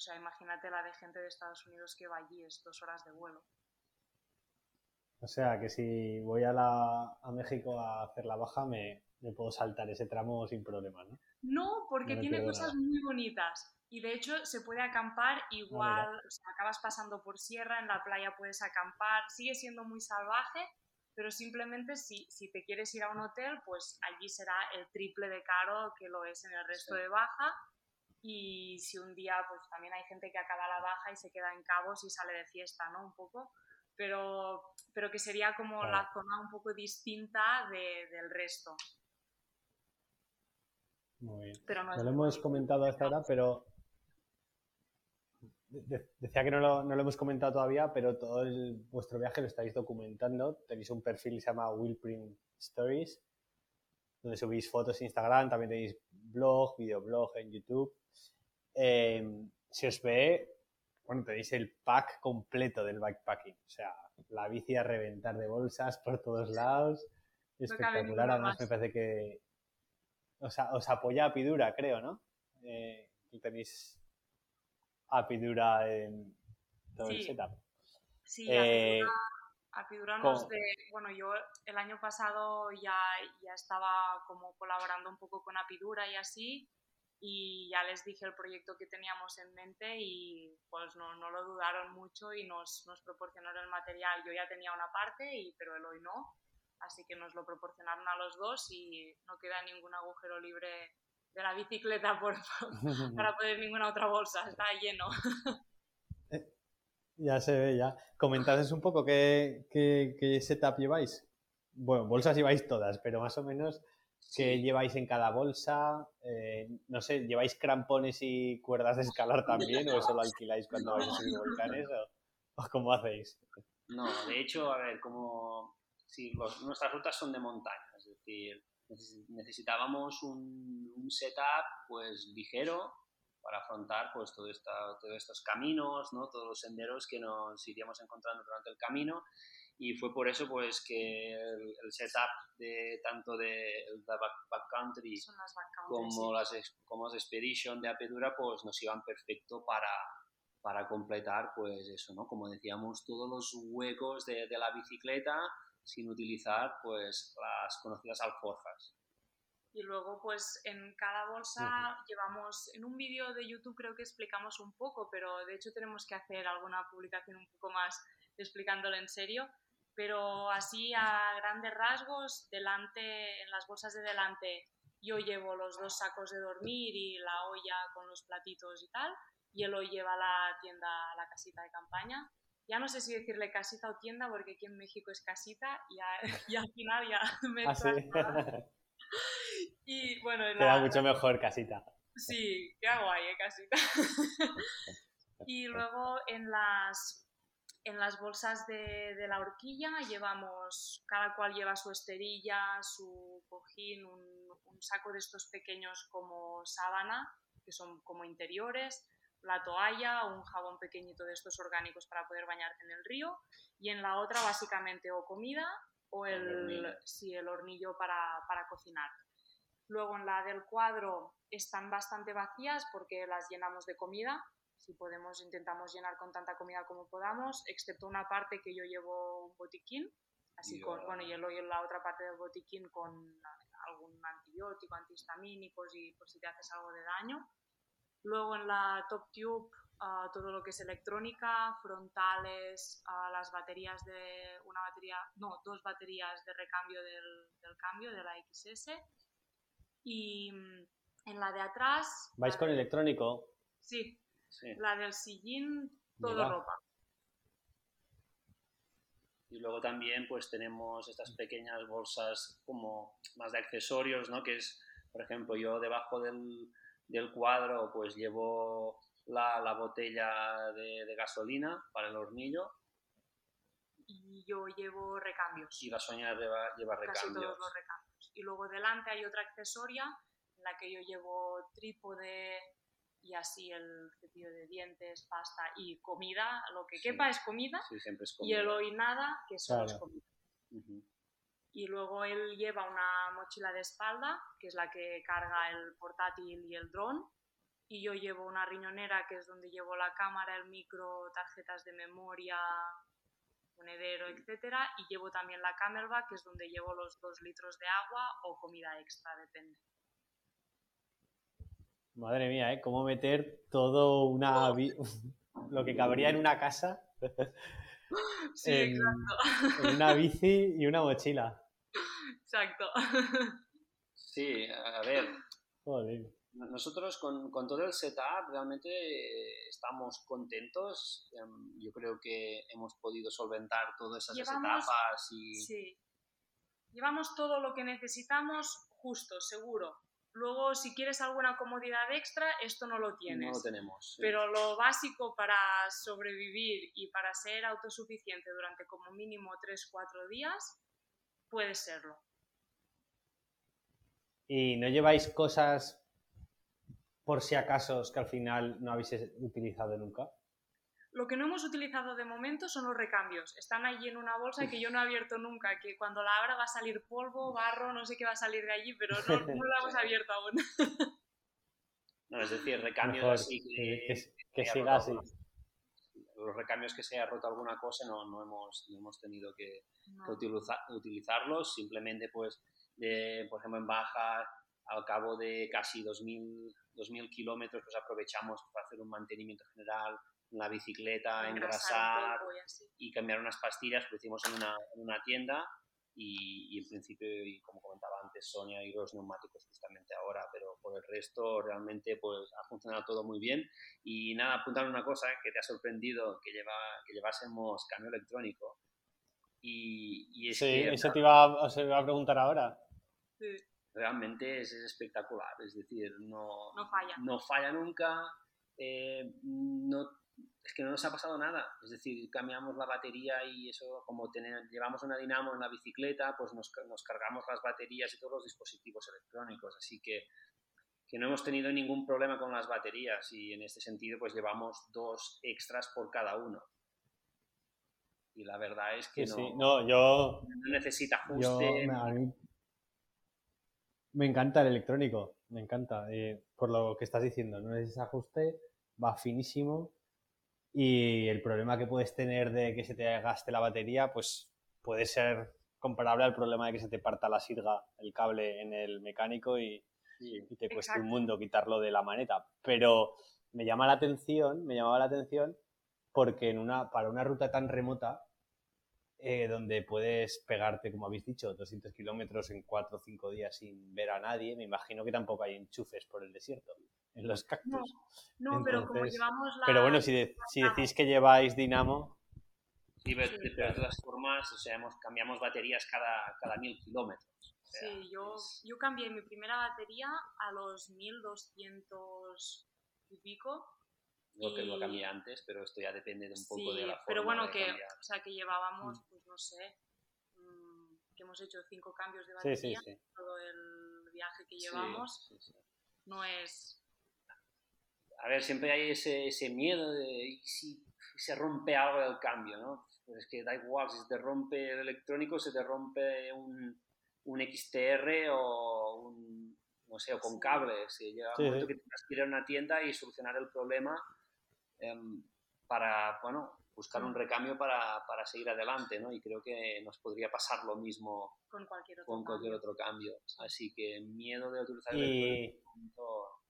O sea, imagínate la de gente de Estados Unidos que va allí, es dos horas de vuelo. O sea, que si voy a, la, a México a hacer la baja, me, me puedo saltar ese tramo sin problema, ¿no? No, porque tiene cosas muy bonitas. Y de hecho se puede acampar ah, igual, o sea, acabas pasando por sierra, en la playa puedes acampar, sigue siendo muy salvaje, pero simplemente si, si, te quieres ir a un hotel, pues allí será el triple de caro que lo es en el resto de baja. Y si un día, pues también hay gente que acaba la baja y se queda en cabos y sale de fiesta, ¿no? Un poco, pero, pero que sería como la zona un poco distinta de, del resto. Muy bien. Pero no, lo hemos comentado hasta ahora, pero decía que no lo, no lo, hemos comentado todavía, pero todo vuestro viaje lo estáis documentando. Tenéis un perfil que se llama Willprint Stories, donde subís fotos en Instagram, también tenéis blog, videoblog en YouTube. Em, si os ve, bueno, tenéis el pack completo del bikepacking. O sea, la bici a reventar de bolsas por todos lados. Espectacular, además me parece que os, os apoya a Pidura, creo, ¿no? Eh, tenéis Apidura en todo el setup. Sí, eh, Apidura, nos de, bueno, yo el año pasado ya, ya estaba como colaborando un poco con Apidura y así, y ya les dije el proyecto que teníamos en mente y pues no, no lo dudaron mucho y nos, nos, proporcionaron el material. Yo ya tenía una parte, y, pero él hoy no, así que nos lo proporcionaron a los dos y no queda ningún agujero libre de la bicicleta por, para poner ninguna otra bolsa, está lleno. Eh, ya se ve, ya. Comentad un poco qué, qué, setup lleváis. Bueno, bolsas lleváis todas, pero más o menos qué lleváis en cada bolsa. Eh, no sé, ¿lleváis crampones y cuerdas de escalar también o eso lo alquiláis cuando vais a subir volcanes o, cómo hacéis? No, de hecho, a ver, como si nuestras rutas son de montaña, es decir, necesitábamos un, un, setup pues ligero para afrontar pues todo esta, todos estos caminos, ¿no? todos los senderos que nos iríamos encontrando durante el camino y fue por eso pues que el, setup de tanto de, backcountry, como las como las expedition de Apedura pues nos iban perfecto para para completar pues eso no como decíamos todos los huecos de, de la bicicleta sin utilizar pues las conocidas alforjas. Y luego pues en cada bolsa llevamos, en un vídeo de YouTube creo que explicamos un poco, pero de hecho tenemos que hacer alguna publicación un poco más explicándolo en serio, pero así a grandes rasgos, delante, en las bolsas de delante yo llevo los dos sacos de dormir y la olla con los platitos y tal, y él hoy lleva la tienda, la casita de campaña ya no sé si decirle casita o tienda, porque aquí en México es casita y, al final ya me ah, sí? Y bueno, Queda mucho mejor casita. Sí, qué guay, ¿eh? casita. y luego en las, en las bolsas de, de, la horquilla llevamos, cada cual lleva su esterilla, su cojín, un, un saco de estos pequeños como sábana, que son como interiores, la toalla o un jabón pequeñito de estos orgánicos para poder bañarte en el río y en la otra básicamente o comida o el, sí, el hornillo para, para cocinar. Luego en la del cuadro están bastante vacías porque las llenamos de comida. Si podemos, intentamos llenar con tanta comida como podamos, excepto una parte que yo llevo un botiquín, así con, bueno, y en la otra parte del botiquín con algún antibiótico, antihistamínicos y por si te haces algo de daño. Luego en la Top Tube ah, todo lo que es electrónica, frontales, uh, las baterías de una batería, no, dos baterías de recambio del, del cambio de la XS. Y mm, en la de atrás... ¿Vais con electrónico? Sí, sí, la del sillín, todo ropa. Y luego también pues tenemos estas pequeñas bolsas como más de accesorios, ¿no? Que es, por ejemplo, yo debajo del, del cuadro pues llevo la, la botella de, de, gasolina para el hornillo. Y yo llevo recambios. Y la soña lleva, lleva Casi recambios. todos los recambios. Y luego delante hay otra accesoria en la que yo llevo trípode y así el cepillo de dientes, pasta y comida, lo que Sí. quepa es comida, Sí, siempre es y comida. el hoy nada, que solo es comida. Y luego él lleva una mochila de espalda, que es la que carga el portátil y el dron, y yo llevo una riñonera, que es donde llevo la cámara, el micro, tarjetas de memoria, monedero, etcétera, y llevo también la camelback, que es donde llevo los dos litros de agua o comida extra, depende. Madre mía, ¿eh? ¿Cómo meter todo una... lo que cabría en una casa Sí, en, exacto. en una bici y una mochila? exacto. Sí, a ver, Joder. nosotros con, con todo el setup realmente eh, estamos contentos. Em, Yo creo que hemos podido solventar todas esas Llevamos- etapas y Sí. Llevamos todo lo que necesitamos justo, seguro. Luego, si quieres alguna comodidad extra, esto no lo tienes. no lo tenemos. sí. Pero lo básico para sobrevivir y para ser autosuficiente durante como mínimo 3-4 días, puede serlo. ¿Y no lleváis cosas por si acaso que al final no habéis utilizado nunca? Lo que no hemos utilizado de momento son los recambios. Están allí en una bolsa que yo no he abierto nunca, que cuando la abra va a salir polvo, barro, no sé qué va a salir de allí, pero no, no la hemos abierto aún. No, es decir, recambios Mejor así que, que, que- que siga así. Los recambios que se haya roto alguna cosa no, no, hemos, no hemos tenido que, No. que utiliza- utilizarlos. Simplemente, pues, de, por ejemplo, en baja, al cabo de casi 2.000, 2.000 kilómetros, pues aprovechamos para hacer un mantenimiento general en la bicicleta, Engrasar y cambiar unas pastillas, lo hicimos en una, en una tienda y, y en principio, y como comentaba antes, Sonia y los neumáticos justamente ahora, pero por el resto realmente pues ha funcionado todo muy bien. Y nada, apuntar una cosa que te ha sorprendido, que, lleva, que llevásemos cambio electrónico. Y, y es Sí, que eso te iba, a- os iba a preguntar ahora. Sí. realmente es, es espectacular, es decir, no, No falla. no falla nunca, eh, no, es que no nos ha pasado nada, es decir, cambiamos la batería y eso, como tener, llevamos una dinamo en la bicicleta, pues nos, nos cargamos las baterías y todos los dispositivos electrónicos, así que, que no hemos tenido ningún problema con las baterías y en este sentido pues llevamos dos extras por cada uno. Y la verdad es que Sí, no, sí. No, yo, no necesita ajuste. me, encanta el electrónico, me encanta. eh, por lo que estás diciendo, no es ese ajuste, va finísimo y el problema que puedes tener de que se te gaste la batería, pues puede ser comparable al problema de que se te parta la sirga, el cable en el mecánico y, Sí. y te cueste Exacto. un mundo quitarlo de la maneta. Pero me llama la atención, me llamaba la atención porque en una, para una ruta tan remota, eh, donde puedes pegarte, como habéis dicho, 200 kilómetros en 4 o 5 días sin ver a nadie, me imagino que tampoco hay enchufes por el desierto, en los cactus. No, No, pero como llevamos la... Pero bueno, si, de- si decís que lleváis dinamo, Sí, pero, Sí, de todas formas, o sea, hemos, cambiamos baterías cada, cada mil kilómetros. O sea, Sí, yo, es- yo cambié mi primera batería a los 1200 y pico. Que lo cambié antes, pero esto ya depende de un poco Sí, de la forma pero bueno, de que, cambiar. o sea, que llevábamos, pues no sé, mm, que hemos hecho cinco cambios de batería sí, sí. todo el viaje que llevamos. sí, sí. No es... A ver, siempre hay ese, ese miedo de ¿y si se rompe algo del cambio, ¿no? Pues es que da igual, si se te rompe el electrónico, se te rompe un, un XTR o un, no sé, o con Sí. cables. Llega Sí, un momento sí. que tienes que ir a una tienda y solucionar el problema em, para, bueno, buscar un recambio para, para seguir adelante, ¿no? Y creo que nos podría pasar lo mismo con cualquier otro con cualquier cambio. otro cambio. Así que miedo de utilizar el Y, electrónico,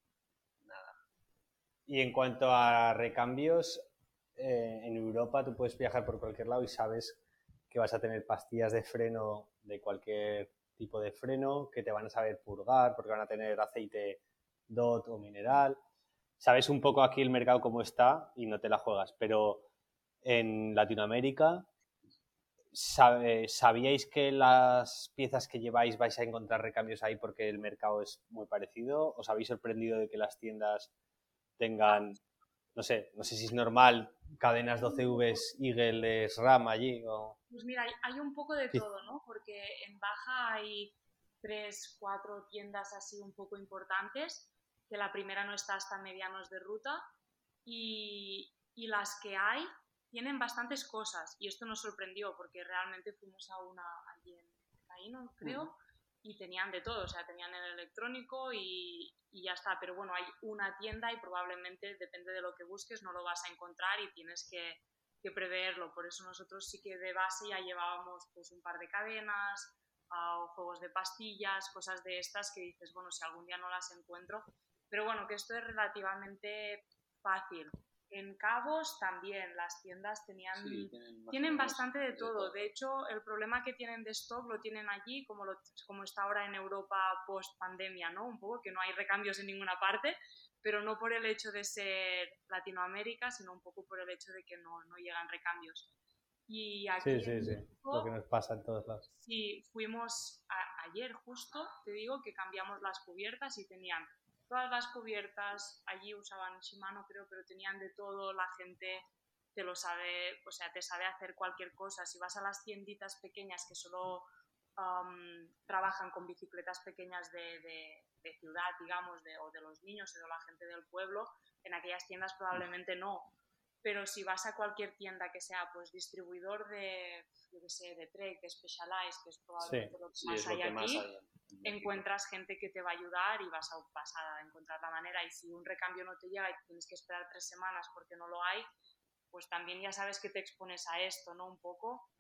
nada. y en cuanto a recambios, eh, en Europa tú puedes viajar por cualquier lado y sabes que vas a tener pastillas de freno de cualquier tipo de freno, que te van a saber purgar, porque van a tener aceite DOT o mineral. Sabes un poco aquí el mercado cómo está y no te la juegas, pero en Latinoamérica, ¿Sabíais que las piezas que lleváis vais a encontrar recambios ahí porque el mercado es muy parecido? ¿Os habéis sorprendido de que las tiendas tengan, no sé, no sé si es normal, cadenas 12Vs, Eagle, RAM allí? O... Pues mira, hay un poco de todo, ¿no? Porque en Baja hay tres, cuatro tiendas así un poco importantes, que la primera no está hasta medianos de ruta, y, y las que hay tienen bastantes cosas. Y esto nos sorprendió porque realmente fuimos a una allí en Caíno, creo, y tenían de todo, o sea, tenían el electrónico y, y, ya está, pero bueno, hay una tienda y probablemente depende de lo que busques no lo vas a encontrar y tienes que, que preverlo, por eso nosotros sí que de base ya llevábamos pues un par de cadenas, o juegos de pastillas, cosas de estas que dices, bueno, si algún día no las encuentro, pero bueno, que esto es relativamente fácil. En Cabos también las tiendas tenían, tienen, bastante de todo. de hecho, el problema que tienen de stock lo tienen allí, como, lo, como está ahora en Europa post pandemia, ¿no? Un poco que no hay recambios en ninguna parte, pero no por el hecho de ser Latinoamérica, sino un poco por el hecho de que no, no llegan recambios. Y aquí sí, sí, sí, lo que nos pasa en todos lados. Sí, fuimos ayer justo, te digo, que cambiamos las cubiertas y tenían todas las cubiertas, allí usaban Shimano creo, pero tenían de todo, la gente te lo sabe, o sea, te sabe hacer cualquier cosa. Si vas a las tienditas pequeñas que solo trabajan con bicicletas pequeñas de, de, ciudad, digamos, de, o de los niños o de la gente del pueblo, en aquellas tiendas probablemente no. Pero si vas a cualquier tienda que sea pues distribuidor de, yo qué sé, de Trek, de Specialized, que es probablemente lo que más hay aquí, encuentras gente que te va a ayudar y vas a, vas a encontrar la manera. Y si un recambio no te llega y tienes que esperar tres semanas porque no lo hay, pues también ya sabes que te expones a esto, ¿no? Un poco.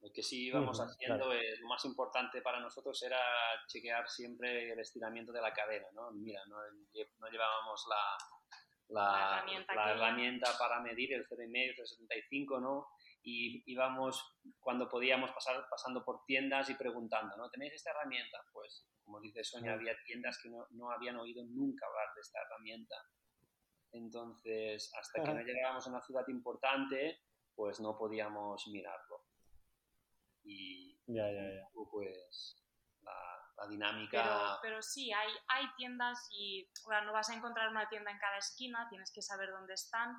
Lo que sí íbamos haciendo, lo más importante para nosotros era chequear siempre el estiramiento de la cadena, ¿no? Mira, no, llevábamos la, la, la, herramienta, para medir el 0,5, el 75, ¿no? y íbamos cuando podíamos pasar pasando por tiendas y preguntando, ¿no? ¿Tenéis esta herramienta? Pues, como dice Sonia, había tiendas que no, no habían oído nunca hablar de esta herramienta. Entonces, hasta que no llegábamos a una ciudad importante, pues no podíamos mirarlo. Y ya, ya, ya. pues la, dinámica... Pero, sí, hay, hay tiendas y no vas a encontrar una tienda en cada esquina, tienes que saber dónde están,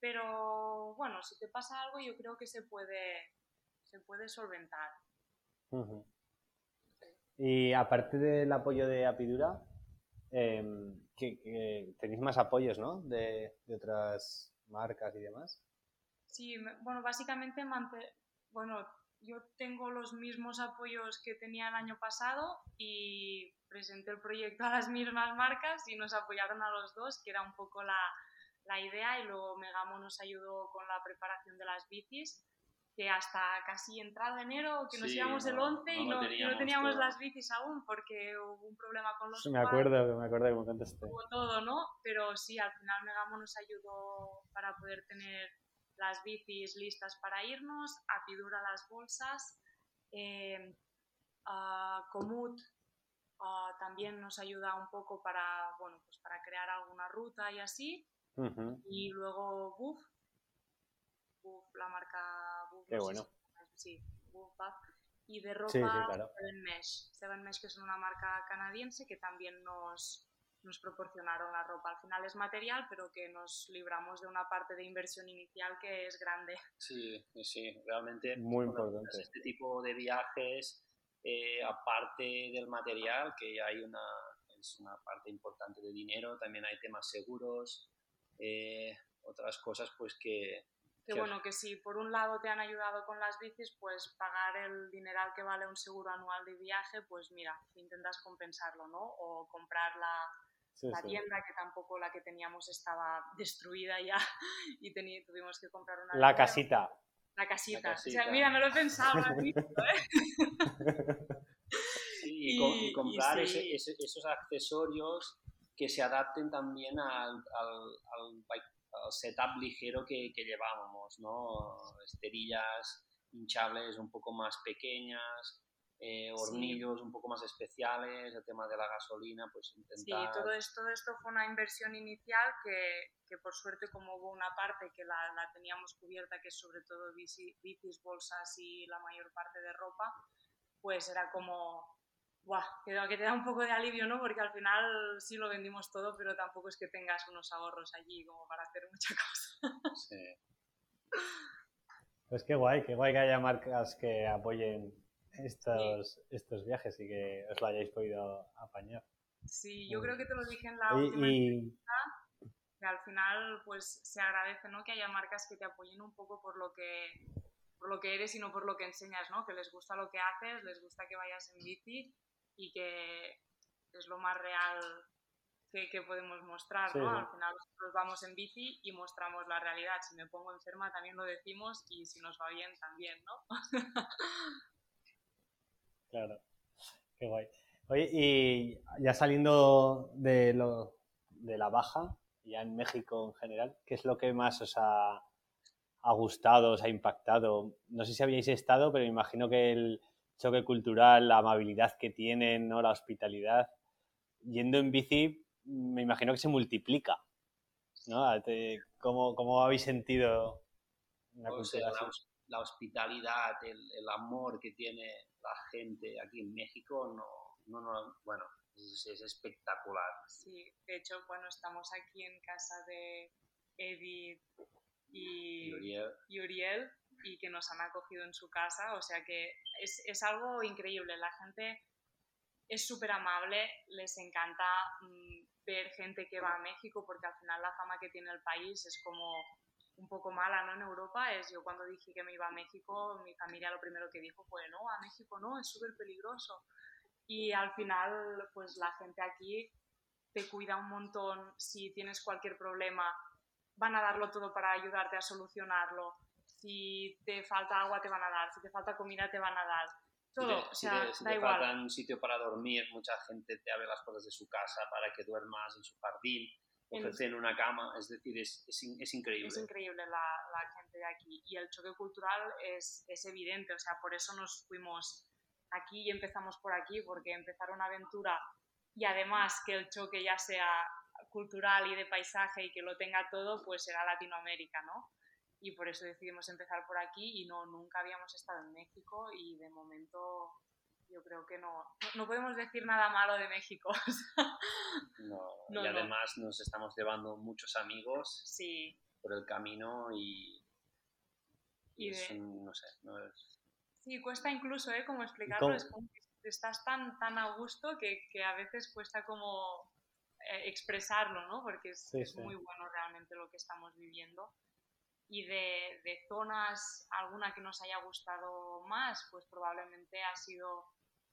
pero bueno, si te pasa algo yo creo que se puede, se puede solventar. Y aparte del apoyo de Apidura, em, tenéis más apoyos, ¿no? De, otras marcas y demás. Sí, bueno, básicamente, bueno, yo tengo los mismos apoyos que tenía el año pasado y presenté el proyecto a las mismas marcas y nos apoyaron a los dos, que era un poco la, la idea y luego Megamo nos ayudó con la preparación de las bicis que hasta casi entrado enero, que nos íbamos el 11 y, no, teníamos, las bicis aún porque hubo un problema con los... Sí, me acuerdo, me acuerdo que me contesté. Hubo todo, ¿no? Pero sí, al final Megamo nos ayudó para poder tener las bicis listas para irnos, Apidura las bolsas, eh, Comut también nos ayuda un poco para, bueno, pues para crear alguna ruta y así. Y luego Buff, Buff, la marca Buff. Qué bueno. sí, Buff, Y de ropa Seven Mesh. Seven Mesh, que es una marca canadiense que también nos, nos proporcionaron la ropa. Al final es material, pero que nos libramos de una parte de inversión inicial que es grande. Sí, sí, realmente. Muy importante. Este tipo de viajes, eh, aparte del material, que hay una, es una parte importante de dinero, también hay temas seguros, eh, otras cosas pues que... Que bueno, que si por un lado te han ayudado con las bicis, pues pagar el dineral que vale un seguro anual de viaje, pues mira, intentas compensarlo, ¿no? O comprar la, la tienda, que tampoco la que teníamos estaba destruida ya y tuvimos que comprar una... La casita. La casita. O sea, mira, me lo he pensado, ¿eh? y, comprar esos accesorios que se adapten también al, al, setup ligero que, que, llevábamos, ¿no? Esterillas hinchables un poco más pequeñas, eh, hornillos un poco más especiales, el tema de la gasolina, pues intentar... Sí, todo esto, todo esto fue una inversión inicial que, que por suerte como hubo una parte que la, la teníamos cubierta, que es sobre todo bicis, bolsas y la mayor parte de ropa, pues era como, ¡buah! Que, que te da un poco de alivio, ¿no? Porque al final sí lo vendimos todo, pero tampoco es que tengas unos ahorros allí como para hacer mucha cosa. Sí. Pues qué guay, qué guay que haya marcas que apoyen estos, estos viajes y que os lo hayáis podido apañar. Sí, yo creo que te lo dije en la última entrevista, que al final pues se agradece ¿no? que haya marcas que te apoyen un poco por lo que por lo que eres y no por lo que enseñas, ¿no? Que les gusta lo que haces, les gusta que vayas en bici y que es lo más real que, podemos mostrar, ¿no? Al final nosotros vamos en bici y mostramos la realidad. Si me pongo enferma también lo decimos y si nos va bien también, ¿no? claro, qué guay. Oye, y ya saliendo de, lo, de la baja, ya en México en general, ¿qué es lo que más os ha, ha gustado, os ha impactado? No sé si habíais estado, pero me imagino que el choque cultural, la amabilidad que tienen, ¿no? la hospitalidad, yendo en bici me imagino que se multiplica. ¿no? ¿Cómo, cómo habéis sentido la, la, hospitalidad, el, amor que tiene la gente aquí en México, no, no, bueno, es, espectacular. Sí, de hecho, bueno, estamos aquí en casa de Edith y, y, Uriel. y que nos han acogido en su casa, o sea que es, es algo increíble. La gente es súper amable, les encanta mm, ver gente que va a México, porque al final la fama que tiene el país es como un poco mala, ¿no? En Europa es, yo cuando dije que me iba a México, mi familia lo primero que dijo fue, no, a México no, es súper peligroso. Y al final, pues la gente aquí te cuida un montón, si tienes cualquier problema, van a darlo todo para ayudarte a solucionarlo. Si te falta agua, te van a dar. Si te falta comida, te van a dar todo, si te, si te, falta un sitio para dormir, mucha gente te abre las puertas de su casa para que duermas en su jardín, ofrecen una cama, es decir, es, es, increíble. Es increíble la, la, gente de aquí y el choque cultural es, es evidente, o sea, por eso nos fuimos aquí y empezamos por aquí, porque empezar una aventura y además que el choque ya sea cultural y de paisaje y que lo tenga todo, pues será Latinoamérica, ¿no? y por eso decidimos empezar por aquí y no, nunca habíamos estado en México y de momento yo creo que no, no, podemos decir nada malo de México. no, y además nos estamos llevando muchos amigos sí. por el camino y, y, no sé, no es... Sí, cuesta incluso, ¿eh? Como explicarlo, es como que estás tan, tan a gusto que, que a veces cuesta como eh, expresarlo, ¿no? Porque es, es muy bueno realmente lo que estamos viviendo y de, de, zonas, alguna que nos haya gustado más, pues probablemente ha sido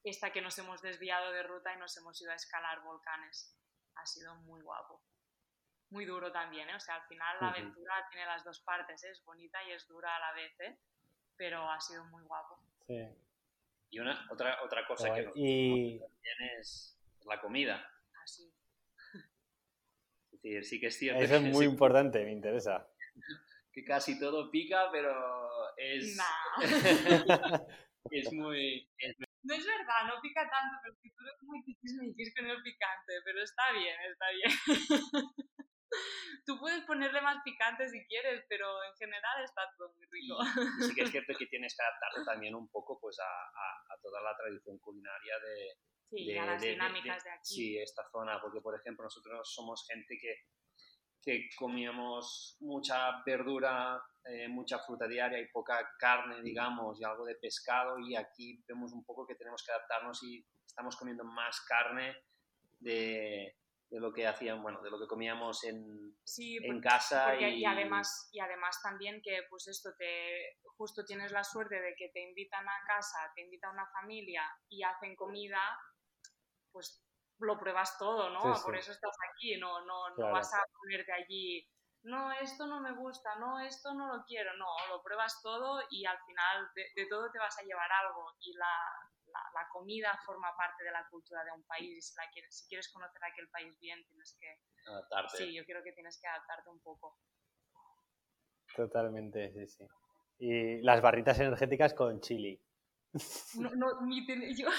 esta que nos hemos desviado de ruta y nos hemos ido a escalar volcanes. Ha sido muy guapo. Muy duro también, ¿eh? O sea, al final la aventura tiene las dos partes, ¿eh? es bonita y es dura a la vez, ¿eh? Pero ha sido muy guapo. Sí. Y una, otra, otra cosa que nos y... también es la comida. Así. Ah, es decir, sí que es cierto. Eso es muy importante, me interesa que casi todo pica, pero es... es muy... No es verdad, no pica tanto, pero tú eres muy tiquismiquis con el picante, pero está bien, está bien. Tú puedes ponerle más picante si quieres, pero en general está todo muy rico. Y, sí que es cierto que tienes que adaptarte también un poco pues, a, a, toda la tradición culinaria de, Sí, a las dinámicas de, aquí. Sí, esta zona, porque por ejemplo nosotros somos gente que que comíamos mucha verdura, eh, mucha fruta diaria y poca carne, digamos, y algo de pescado, y aquí vemos un poco que tenemos que adaptarnos y estamos comiendo más carne de, de lo que hacían, bueno, de lo que comíamos en, en casa. y... y... además, y además también que pues esto te justo tienes la suerte de que te invitan a casa, te invita una familia y hacen comida, pues lo pruebas todo, ¿no? Por eso estás aquí, no, no, no vas a ponerte allí, no, esto no me gusta, no, esto no lo quiero, no, lo pruebas todo y al final de, todo te vas a llevar algo y la, la, comida forma parte de la cultura de un país y si, la quieres, si quieres conocer aquel país bien tienes que... Adaptarte. Sí, yo creo que tienes que adaptarte un poco. Totalmente, sí, sí. Y las barritas energéticas con chili. No, no, yo,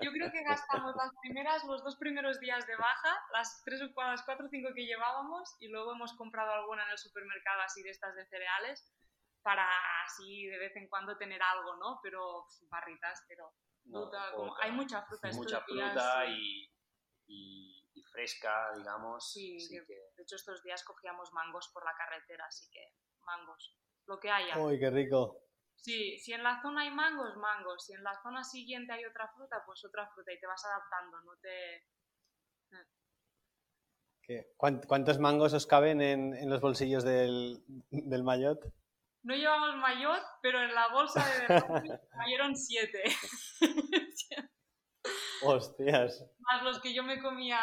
yo, creo que gastamos las primeras, los dos primeros días de baja, las tres o las cuatro o cinco que llevábamos, y luego hemos comprado alguna en el supermercado así de estas de cereales, para así de vez en cuando tener algo, ¿no? Pero barritas, pero hay mucha fruta. Mucha fruta y, y, fresca, digamos. Sí, de hecho estos días cogíamos mangos por la carretera, así que mangos, lo que haya. ¡Uy, qué rico! Sí, si en la zona hay mangos, mangos. Si en la zona siguiente hay otra fruta, pues otra fruta y te vas adaptando, no te... ¿Cuántos mangos os caben en, los bolsillos del, del maillot? No llevamos maillot, pero en la bolsa de cayeron siete. Hostias. Más los que yo me comía,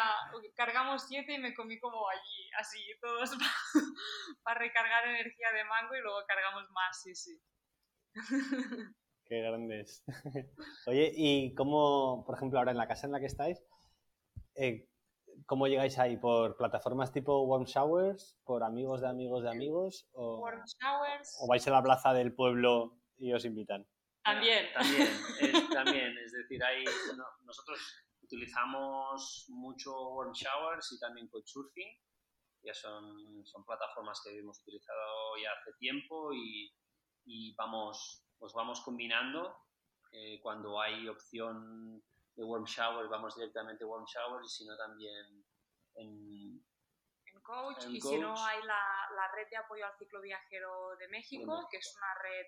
cargamos siete y me comí como allí, así, todos para recargar energía de mango y luego cargamos más, sí, sí. Qué grandes. Oye, ¿y cómo, por ejemplo, ahora en la casa en la que estáis, eh, cómo llegáis ahí? ¿Por plataformas tipo Warm Showers? ¿Por amigos de amigos de amigos? O, warm Showers. ¿O vais a la plaza del pueblo y os invitan? También. También, es, también. Es decir, ahí nosotros utilizamos mucho Warm Showers y también Couchsurfing. Ya son, son plataformas que hemos utilizado ya hace tiempo y y vamos, nos vamos combinando. Eh, cuando hay opción de warm shower, vamos directamente a warm shower y si no también en, en coach. y si no hay la, la, red de apoyo al ciclo viajero de México, que es una red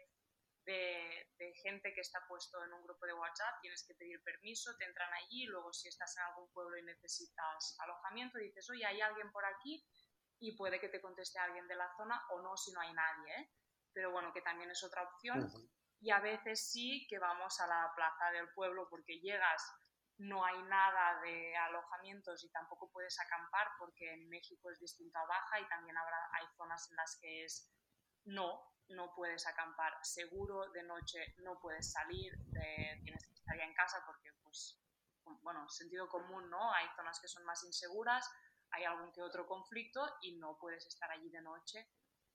de, de, gente que está puesto en un grupo de WhatsApp, tienes que pedir permiso, te entran allí, luego si estás en algún pueblo y necesitas alojamiento, dices, oye, hay alguien por aquí y puede que te conteste alguien de la zona o no si no hay nadie. ¿eh? Pero bueno, que también es otra opción. Y a veces sí que vamos a la plaza del pueblo porque llegas, no hay nada de alojamientos y tampoco puedes acampar porque en México es distinto a Baja y también habrá, hay zonas en las que es no, no puedes acampar seguro, de noche no puedes salir, tienes que estar ya en casa porque, pues, bueno, sentido común, ¿no? Hay zonas que son más inseguras, hay algún que otro conflicto y no puedes estar allí de noche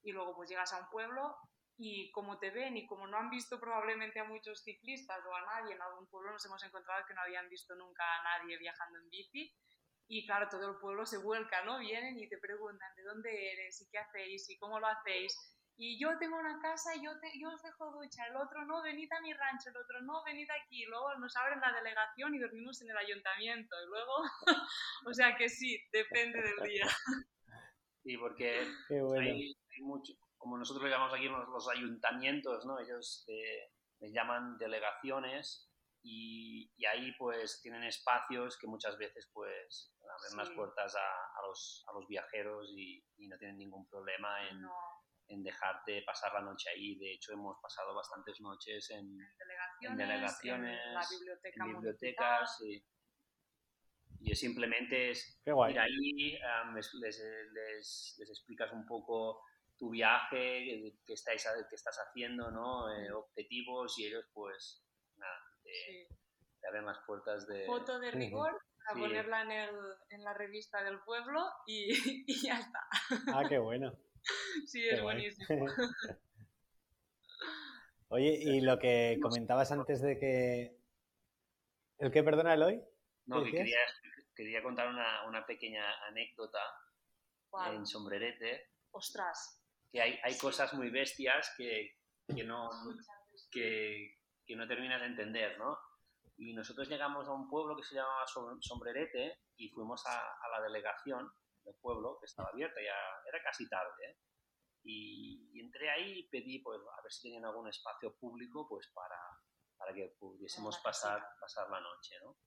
y luego pues llegas a un pueblo y como te ven y como no han visto probablemente a muchos ciclistas o a nadie en algún pueblo, nos hemos encontrado que no habían visto nunca a nadie viajando en bici y claro, todo el pueblo se vuelca, ¿no? Vienen y te preguntan de dónde eres y qué hacéis y cómo lo hacéis. Y yo tengo una casa yo, yo os dejo ducha, el otro no, venid a mi rancho, el otro no, venid aquí. Luego nos abren la delegación y dormimos en el ayuntamiento. Y luego, o sea que sí, depende del día. Sí, porque hay, mucho, como nosotros le llamamos aquí los, ayuntamientos, ¿no? Ellos eh, les llaman delegaciones y, y, ahí pues tienen espacios que muchas veces pues abren las puertas a, a, los, a, los, viajeros y, y, no tienen ningún problema en, en, dejarte pasar la noche ahí. De hecho, hemos pasado bastantes noches en, en delegaciones, en, la biblioteca bibliotecas. Y, y es simplemente es ir ahí, les, les, les, explicas un poco tu viaje, qué, estáis, qué estás haciendo, ¿no? Eh, objetivos y ellos pues nada, te, abren las puertas de... Foto de rigor, a ponerla en, el, en, la revista del pueblo y, y, ya está. Ah, qué bueno. Sí, es buenísimo. Oye, y lo que comentabas antes de que... ¿El qué, perdona, Eloy? No, que quería, quería contar una, una pequeña anécdota en Sombrerete. Ostras. Que hay, hay cosas muy bestias que, que no, que, que, no terminas de entender, ¿no? Y nosotros llegamos a un pueblo que se llamaba Sombrerete y fuimos a, a la delegación del pueblo, que estaba abierta, ya era casi tarde, ¿eh? y, entré ahí y pedí pues, a ver si tenían algún espacio público pues, para, para que pudiésemos pasar, pasar la noche, ¿no?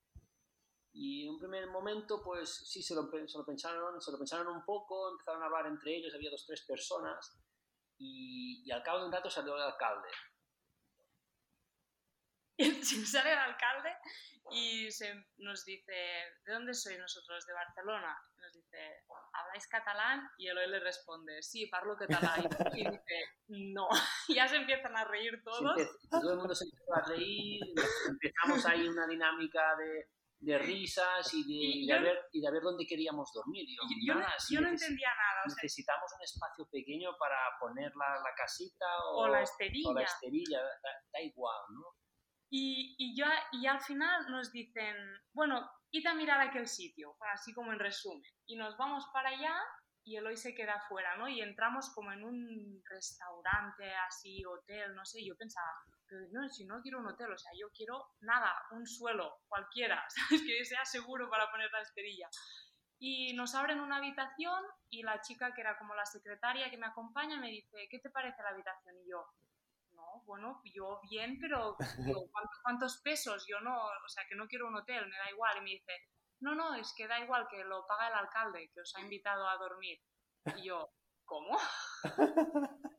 Y en un primer momento, pues sí, se lo, se lo, pensaron, se lo pensaron un poco, empezaron a hablar entre ellos, había dos, tres personas, y, y al cabo de un rato salió el alcalde. sale el alcalde y se, nos dice, ¿de dónde sois nosotros? De Barcelona. Nos dice, ¿habláis catalán? Y Eloy le responde, sí, parlo catalán. Y dice, no. Y ya se empiezan a reír todos. todo el mundo se empieza a reír, empezamos ahí una dinámica de de risas y de, y de, ver, y de ver dónde queríamos dormir. Yo, yo, no, yo no, entendía nada. necesitamos un espacio pequeño para poner la, la casita o, la esterilla. O la esterilla, da, igual, ¿no? Y, y, yo, y al final nos dicen, bueno, id a mirar aquel sitio, así como en resumen. Y nos vamos para allá y Eloy se queda afuera, ¿no? Y entramos como en un restaurante, así, hotel, no sé. Yo pensaba, pero no, si no quiero un hotel, o sea, yo quiero nada, un suelo, cualquiera, ¿sabes? Que sea seguro para poner la esperilla. Y nos abren una habitación y la chica que era como la secretaria que me acompaña me dice, ¿qué te parece la habitación? Y yo, no, bueno, yo bien, pero ¿cuántos, pesos? Yo no, o sea, que no quiero un hotel, me da igual. Y me dice, no, no, es que da igual, que lo paga el alcalde, que os ha invitado a dormir. Y yo, ¿cómo?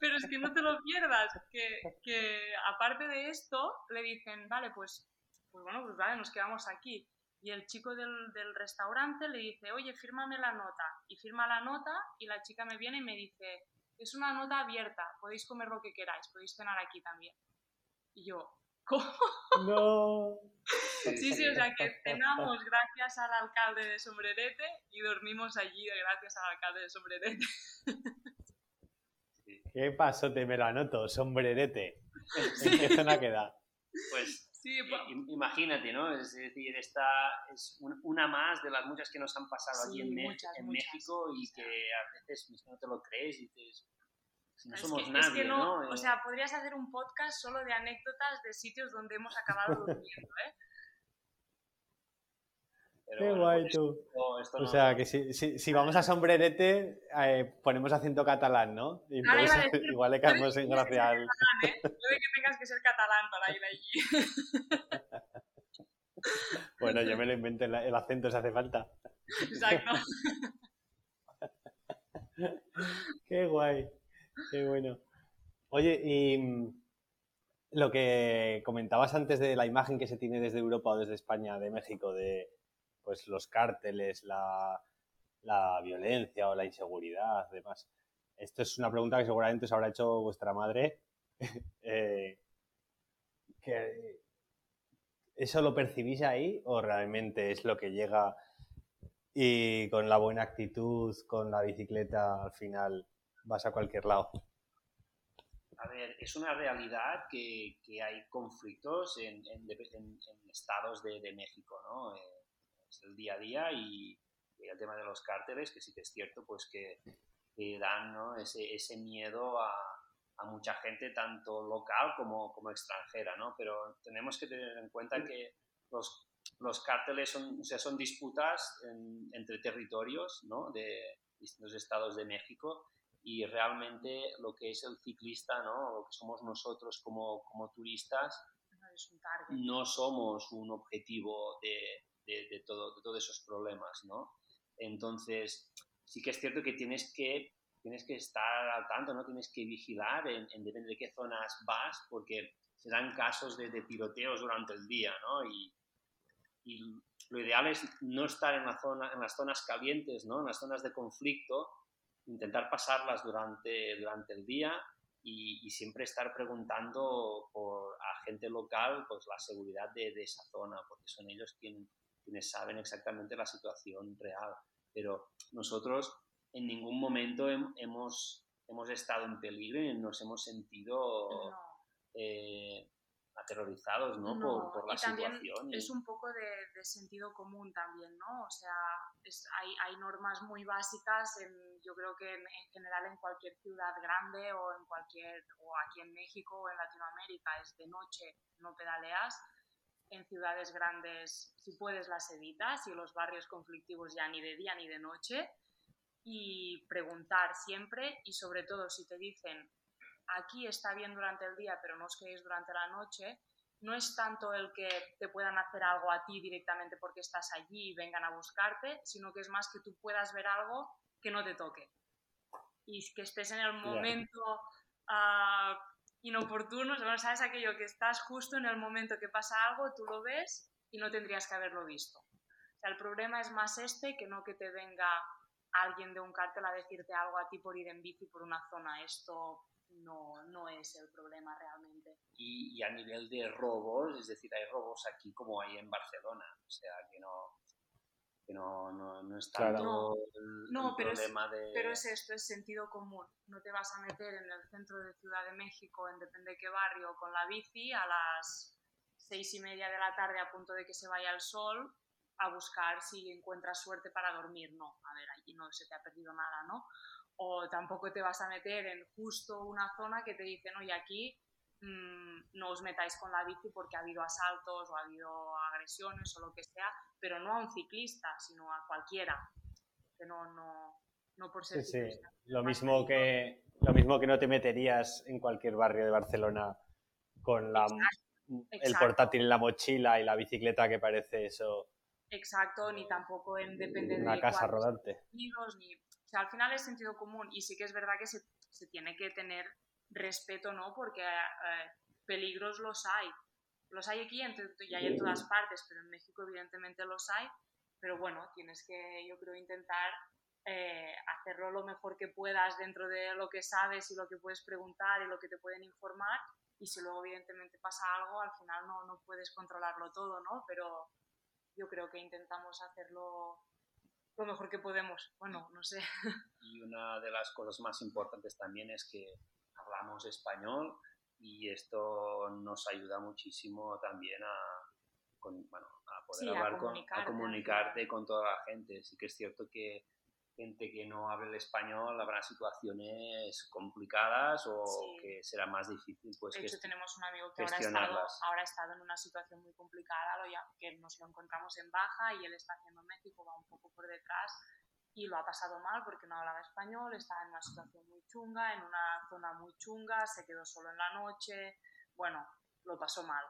pero es que no te lo pierdas, que, que aparte de esto, le dicen, vale, pues, pues bueno, pues vale, nos quedamos aquí. Y el chico del, del, restaurante le dice, oye, fírmame la nota. Y firma la nota y la chica me viene y me dice, es una nota abierta, podéis comer lo que queráis, podéis cenar aquí también. Y yo, ¿cómo? No. Sí, sí, o sea que cenamos gracias al alcalde de Sombrerete y dormimos allí gracias al alcalde de Sombrerete. ¿Qué pasó? Te me lo anoto, Sombrerete. ¿En qué zona queda? Pues Sí, imagínate, ¿no? Es decir, esta es una más de las muchas que nos han pasado aquí en, México y que a veces no te lo crees y dices, no somos nadie, no, O sea, podrías hacer un podcast solo de anécdotas de sitios donde hemos acabado durmiendo, ¿eh? Qué guay tú. o sea, que si, si, si, vamos a sombrerete, eh, ponemos acento catalán, ¿no? Y igual le caemos en gracia al... ¿eh? Puede que tengas que ser catalán para ir allí. bueno, yo me lo invento, el acento si hace falta. Exacto. Qué guay, qué bueno. Oye, y mm, lo que comentabas antes de la imagen que se tiene desde Europa o desde España, de México, de pues los cárteles, la, violencia o la inseguridad, demás. Esto es una pregunta que seguramente os habrá hecho vuestra madre. Eh, ¿Eso lo percibís ahí o realmente es lo que llega y con la buena actitud, con la bicicleta, al final vas a cualquier lado? A ver, es una realidad que, hay conflictos en, estados de, México, ¿no? Eh, el día a día y, el tema de los cárteles, que sí que es cierto, pues que, dan ese, ese, miedo a, a, mucha gente, tanto local como, como extranjera, ¿no? Pero tenemos que tener en cuenta que los, los cárteles son, o sea, son disputas entre territorios ¿no? de distintos estados de México y realmente lo que es el ciclista, ¿no? lo que somos nosotros como, como turistas, no somos un objetivo de, de, todo, de todos esos problemas, ¿no? Entonces, sí que es cierto que tienes que, tienes que estar al tanto, ¿no? Tienes que vigilar en, depende de qué zonas vas, porque se dan casos de, de tiroteos durante el día, ¿no? Y, lo ideal es no estar en, la zona, en las zonas calientes, ¿no? En las zonas de conflicto, intentar pasarlas durante, durante el día y, siempre estar preguntando por a gente local pues la seguridad de, de, esa zona, porque son ellos quienes quienes saben exactamente la situación real. Pero nosotros en ningún momento hemos, hemos estado en peligro y nos hemos sentido eh, aterrorizados ¿no? por, por, la situación. Es un poco de, sentido común también, ¿no? O sea, hay, hay, normas muy básicas, en, yo creo que en, en, general en cualquier ciudad grande o en cualquier, o aquí en México o en Latinoamérica, es de noche, no pedaleas en ciudades grandes, si puedes, las evitas y los barrios conflictivos ya ni de día ni de noche. Y preguntar siempre y sobre todo si te dicen aquí está bien durante el día pero no os quedéis durante la noche, no es tanto el que te puedan hacer algo a ti directamente porque estás allí y vengan a buscarte, sino que es más que tú puedas ver algo que no te toque. Y que estés en el momento uh, inoportunos, bueno, sabes aquello que estás justo en el momento que pasa algo, tú lo ves y no tendrías que haberlo visto. O sea, el problema es más este que no que te venga alguien de un cártel a decirte algo a ti por ir en bici por una zona. Esto no, no es el problema realmente. Y, y, a nivel de robos, es decir, hay robos aquí como hay en Barcelona, o sea, que no... que no, no, no es tanto el, No, el pero es- problema de... Pero es esto, es sentido común. No te vas a meter en el centro de Ciudad de México, en depende de qué barrio, con la bici a las seis y media de la tarde a punto de que se vaya el sol a buscar si encuentras suerte para dormir. No, a ver, allí no se te ha perdido nada, ¿no? O tampoco te vas a meter en justo una zona que te dicen, oye, aquí mm, no os metáis con la bici porque ha habido asaltos o ha habido agresiones o lo que sea, pero no a un ciclista, sino a cualquiera. Que no, no, no por ser Sí, sí. ciclista. Lo mismo que lo mismo que no te meterías en cualquier barrio de Barcelona con la, el exacto. portátil en la mochila y la bicicleta que parece eso Exacto, ni tampoco en depende de una casa rodante. amigos, ni... O sea, al final es sentido común y sí que es verdad que se, se tiene que tener respeto, ¿no? Porque eh, peligros los hay. Los hay aquí y hay en todas partes, pero en México evidentemente los hay. Pero bueno, tienes que, yo creo, intentar eh, hacerlo lo mejor que puedas dentro de lo que sabes y lo que puedes preguntar y lo que te pueden informar. Y si luego evidentemente pasa algo, al final no, no puedes controlarlo todo, ¿no? Pero yo creo que intentamos hacerlo lo mejor que podemos. Bueno, no sé. Y una de las cosas más importantes también es que hablamos español y esto nos ayuda muchísimo también a, con- bueno, a poder Sí, a hablar con, comunicarte a comunicarte con toda la gente. Sí que es cierto que gente que no hable el español habrá situaciones complicadas o Sí. que será más difícil pues De que hecho, est- tenemos un amigo que ahora ha, estado, ahora ha estado en una situación muy complicada, lo ya, que nos lo encontramos en baja y él está haciendo México, va un poco por detrás y lo ha pasado mal porque no hablaba español, estaba en una situación muy chunga, en una zona muy chunga, se quedó solo en la noche, bueno, lo pasó mal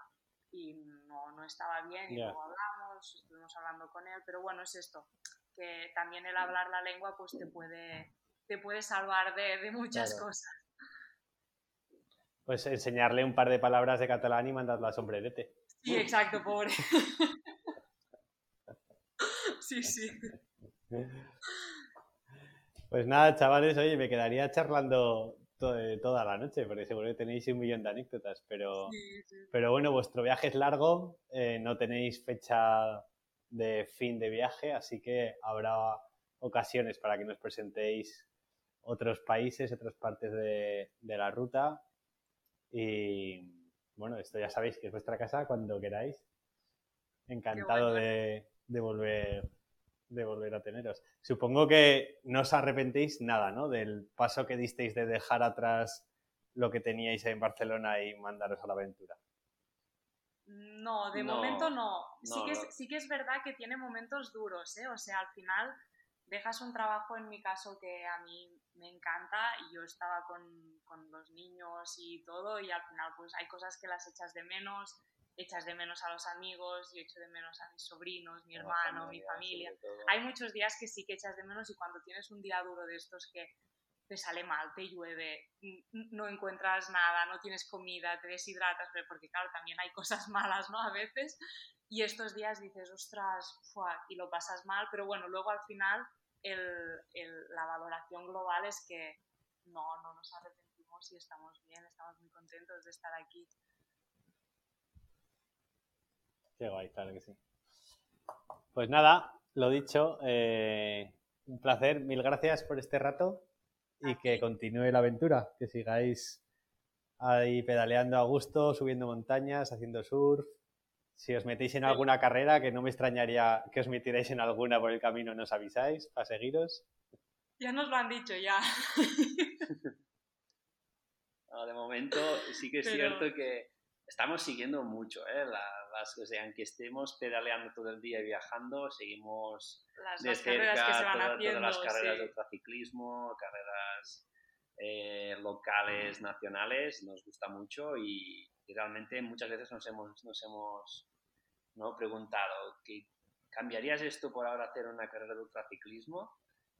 y no, no estaba bien y Ya. luego hablamos, estuvimos hablando con él, pero bueno, es esto, que también el hablar la lengua pues te puede, te puede salvar de, de muchas Claro. cosas. Pues enseñarle un par de palabras de catalán y mandarlo a sombrerete. Sí, exacto, pobre. Sí, sí. Pues nada, chavales, oye, me quedaría charlando to- eh, toda la noche, porque seguro que tenéis un millón de anécdotas, pero, sí, sí. pero bueno, vuestro viaje es largo, eh, no tenéis fecha de fin de viaje, así que habrá ocasiones para que nos presentéis otros países, otras partes de, de la ruta. Y bueno, esto ya sabéis que es vuestra casa cuando queráis. Encantado bueno. de, de volver de volver a teneros. Supongo que no os arrepentéis nada, ¿no? Del paso que disteis de dejar atrás lo que teníais en Barcelona y mandaros a la aventura. No, de No, momento no. Sí, que no. es, sí que es verdad que tiene momentos duros, ¿eh? O sea, al final dejas un trabajo, en mi caso, que a mí me encanta y yo estaba con, con los niños y todo y al final pues hay cosas que las echas de menos, echas de menos a los amigos, yo echo de menos a mis sobrinos, mi hermano, mi familia. sobre todo. Hay muchos días que sí que echas de menos y cuando tienes un día duro de estos que te sale mal, te llueve, no encuentras nada, no tienes comida, te deshidratas, pero porque claro, también hay cosas malas, ¿no? A veces. Y estos días dices, ostras, fuá, y lo pasas mal, pero bueno, luego al final el- el- la valoración global es que no, no nos arrepentimos y estamos bien, estamos muy contentos de estar aquí. Qué guay, claro que sí. Pues nada, lo dicho, eh, un placer, mil gracias por este rato y que continúe la aventura, que sigáis ahí pedaleando a gusto, subiendo montañas, haciendo surf. Si os metéis en alguna carrera, que no me extrañaría que os metierais en alguna por el camino, nos avisáis para seguiros. Ya nos lo han dicho, ya. No, de momento sí que es Pero- cierto que estamos siguiendo mucho, ¿eh? La- las, o sea, aunque estemos pedaleando todo el día y viajando, seguimos Las, de las cerca carreras que se van toda- haciendo. todas las carreras sí. de ultraciclismo, carreras eh, locales, nacionales, nos gusta mucho y, y realmente muchas veces nos hemos, nos hemos ¿no? preguntado, ¿qué, ¿cambiarías esto por ahora hacer una carrera de ultraciclismo?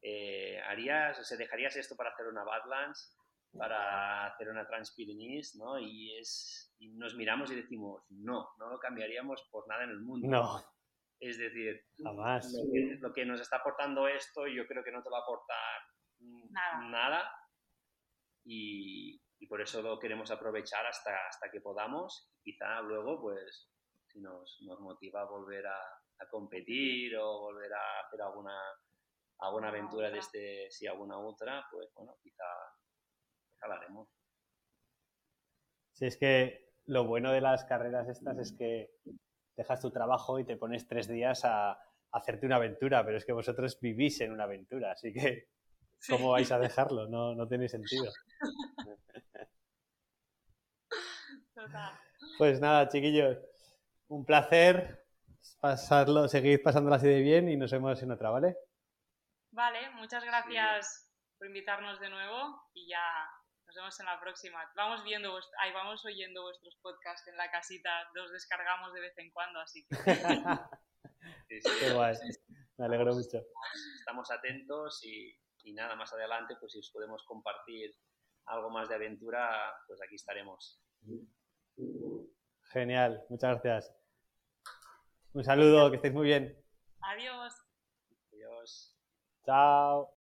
Eh, ¿harías, o sea, ¿Dejarías esto para hacer una Badlands? Para hacer una Transpyrenees, ¿no? Y, es, y nos miramos y decimos, no, no lo cambiaríamos por nada en el mundo. No, Es decir, jamás. lo que, lo que nos está aportando esto, yo creo que no te va a aportar Nada. nada. Y, y por eso lo queremos aprovechar hasta, hasta que podamos. Quizá luego, pues, si nos, nos motiva a volver a, a competir o volver a hacer alguna, alguna aventura desde, si alguna otra, pues bueno, quizá, haremos. Si es que lo bueno de las carreras estas es que dejas tu trabajo y te pones tres días a, hacerte una aventura, pero es que vosotros vivís en una aventura, así que ¿cómo vais a dejarlo? No, no tiene sentido. Pues nada, chiquillos, un placer pasarlo, seguir pasándolo así de bien y nos vemos en otra, ¿vale? Vale, muchas gracias por invitarnos de nuevo y ya nos vemos en la próxima. Vamos viendo, ahí vamos oyendo vuestros podcasts en la casita, los descargamos de vez en cuando, así que... Qué guay, me alegro mucho. Estamos atentos y, y nada, más adelante, pues si os podemos compartir algo más de aventura, pues aquí estaremos. Genial, muchas gracias. Un saludo, que estéis muy bien. Adiós. Adiós. Chao.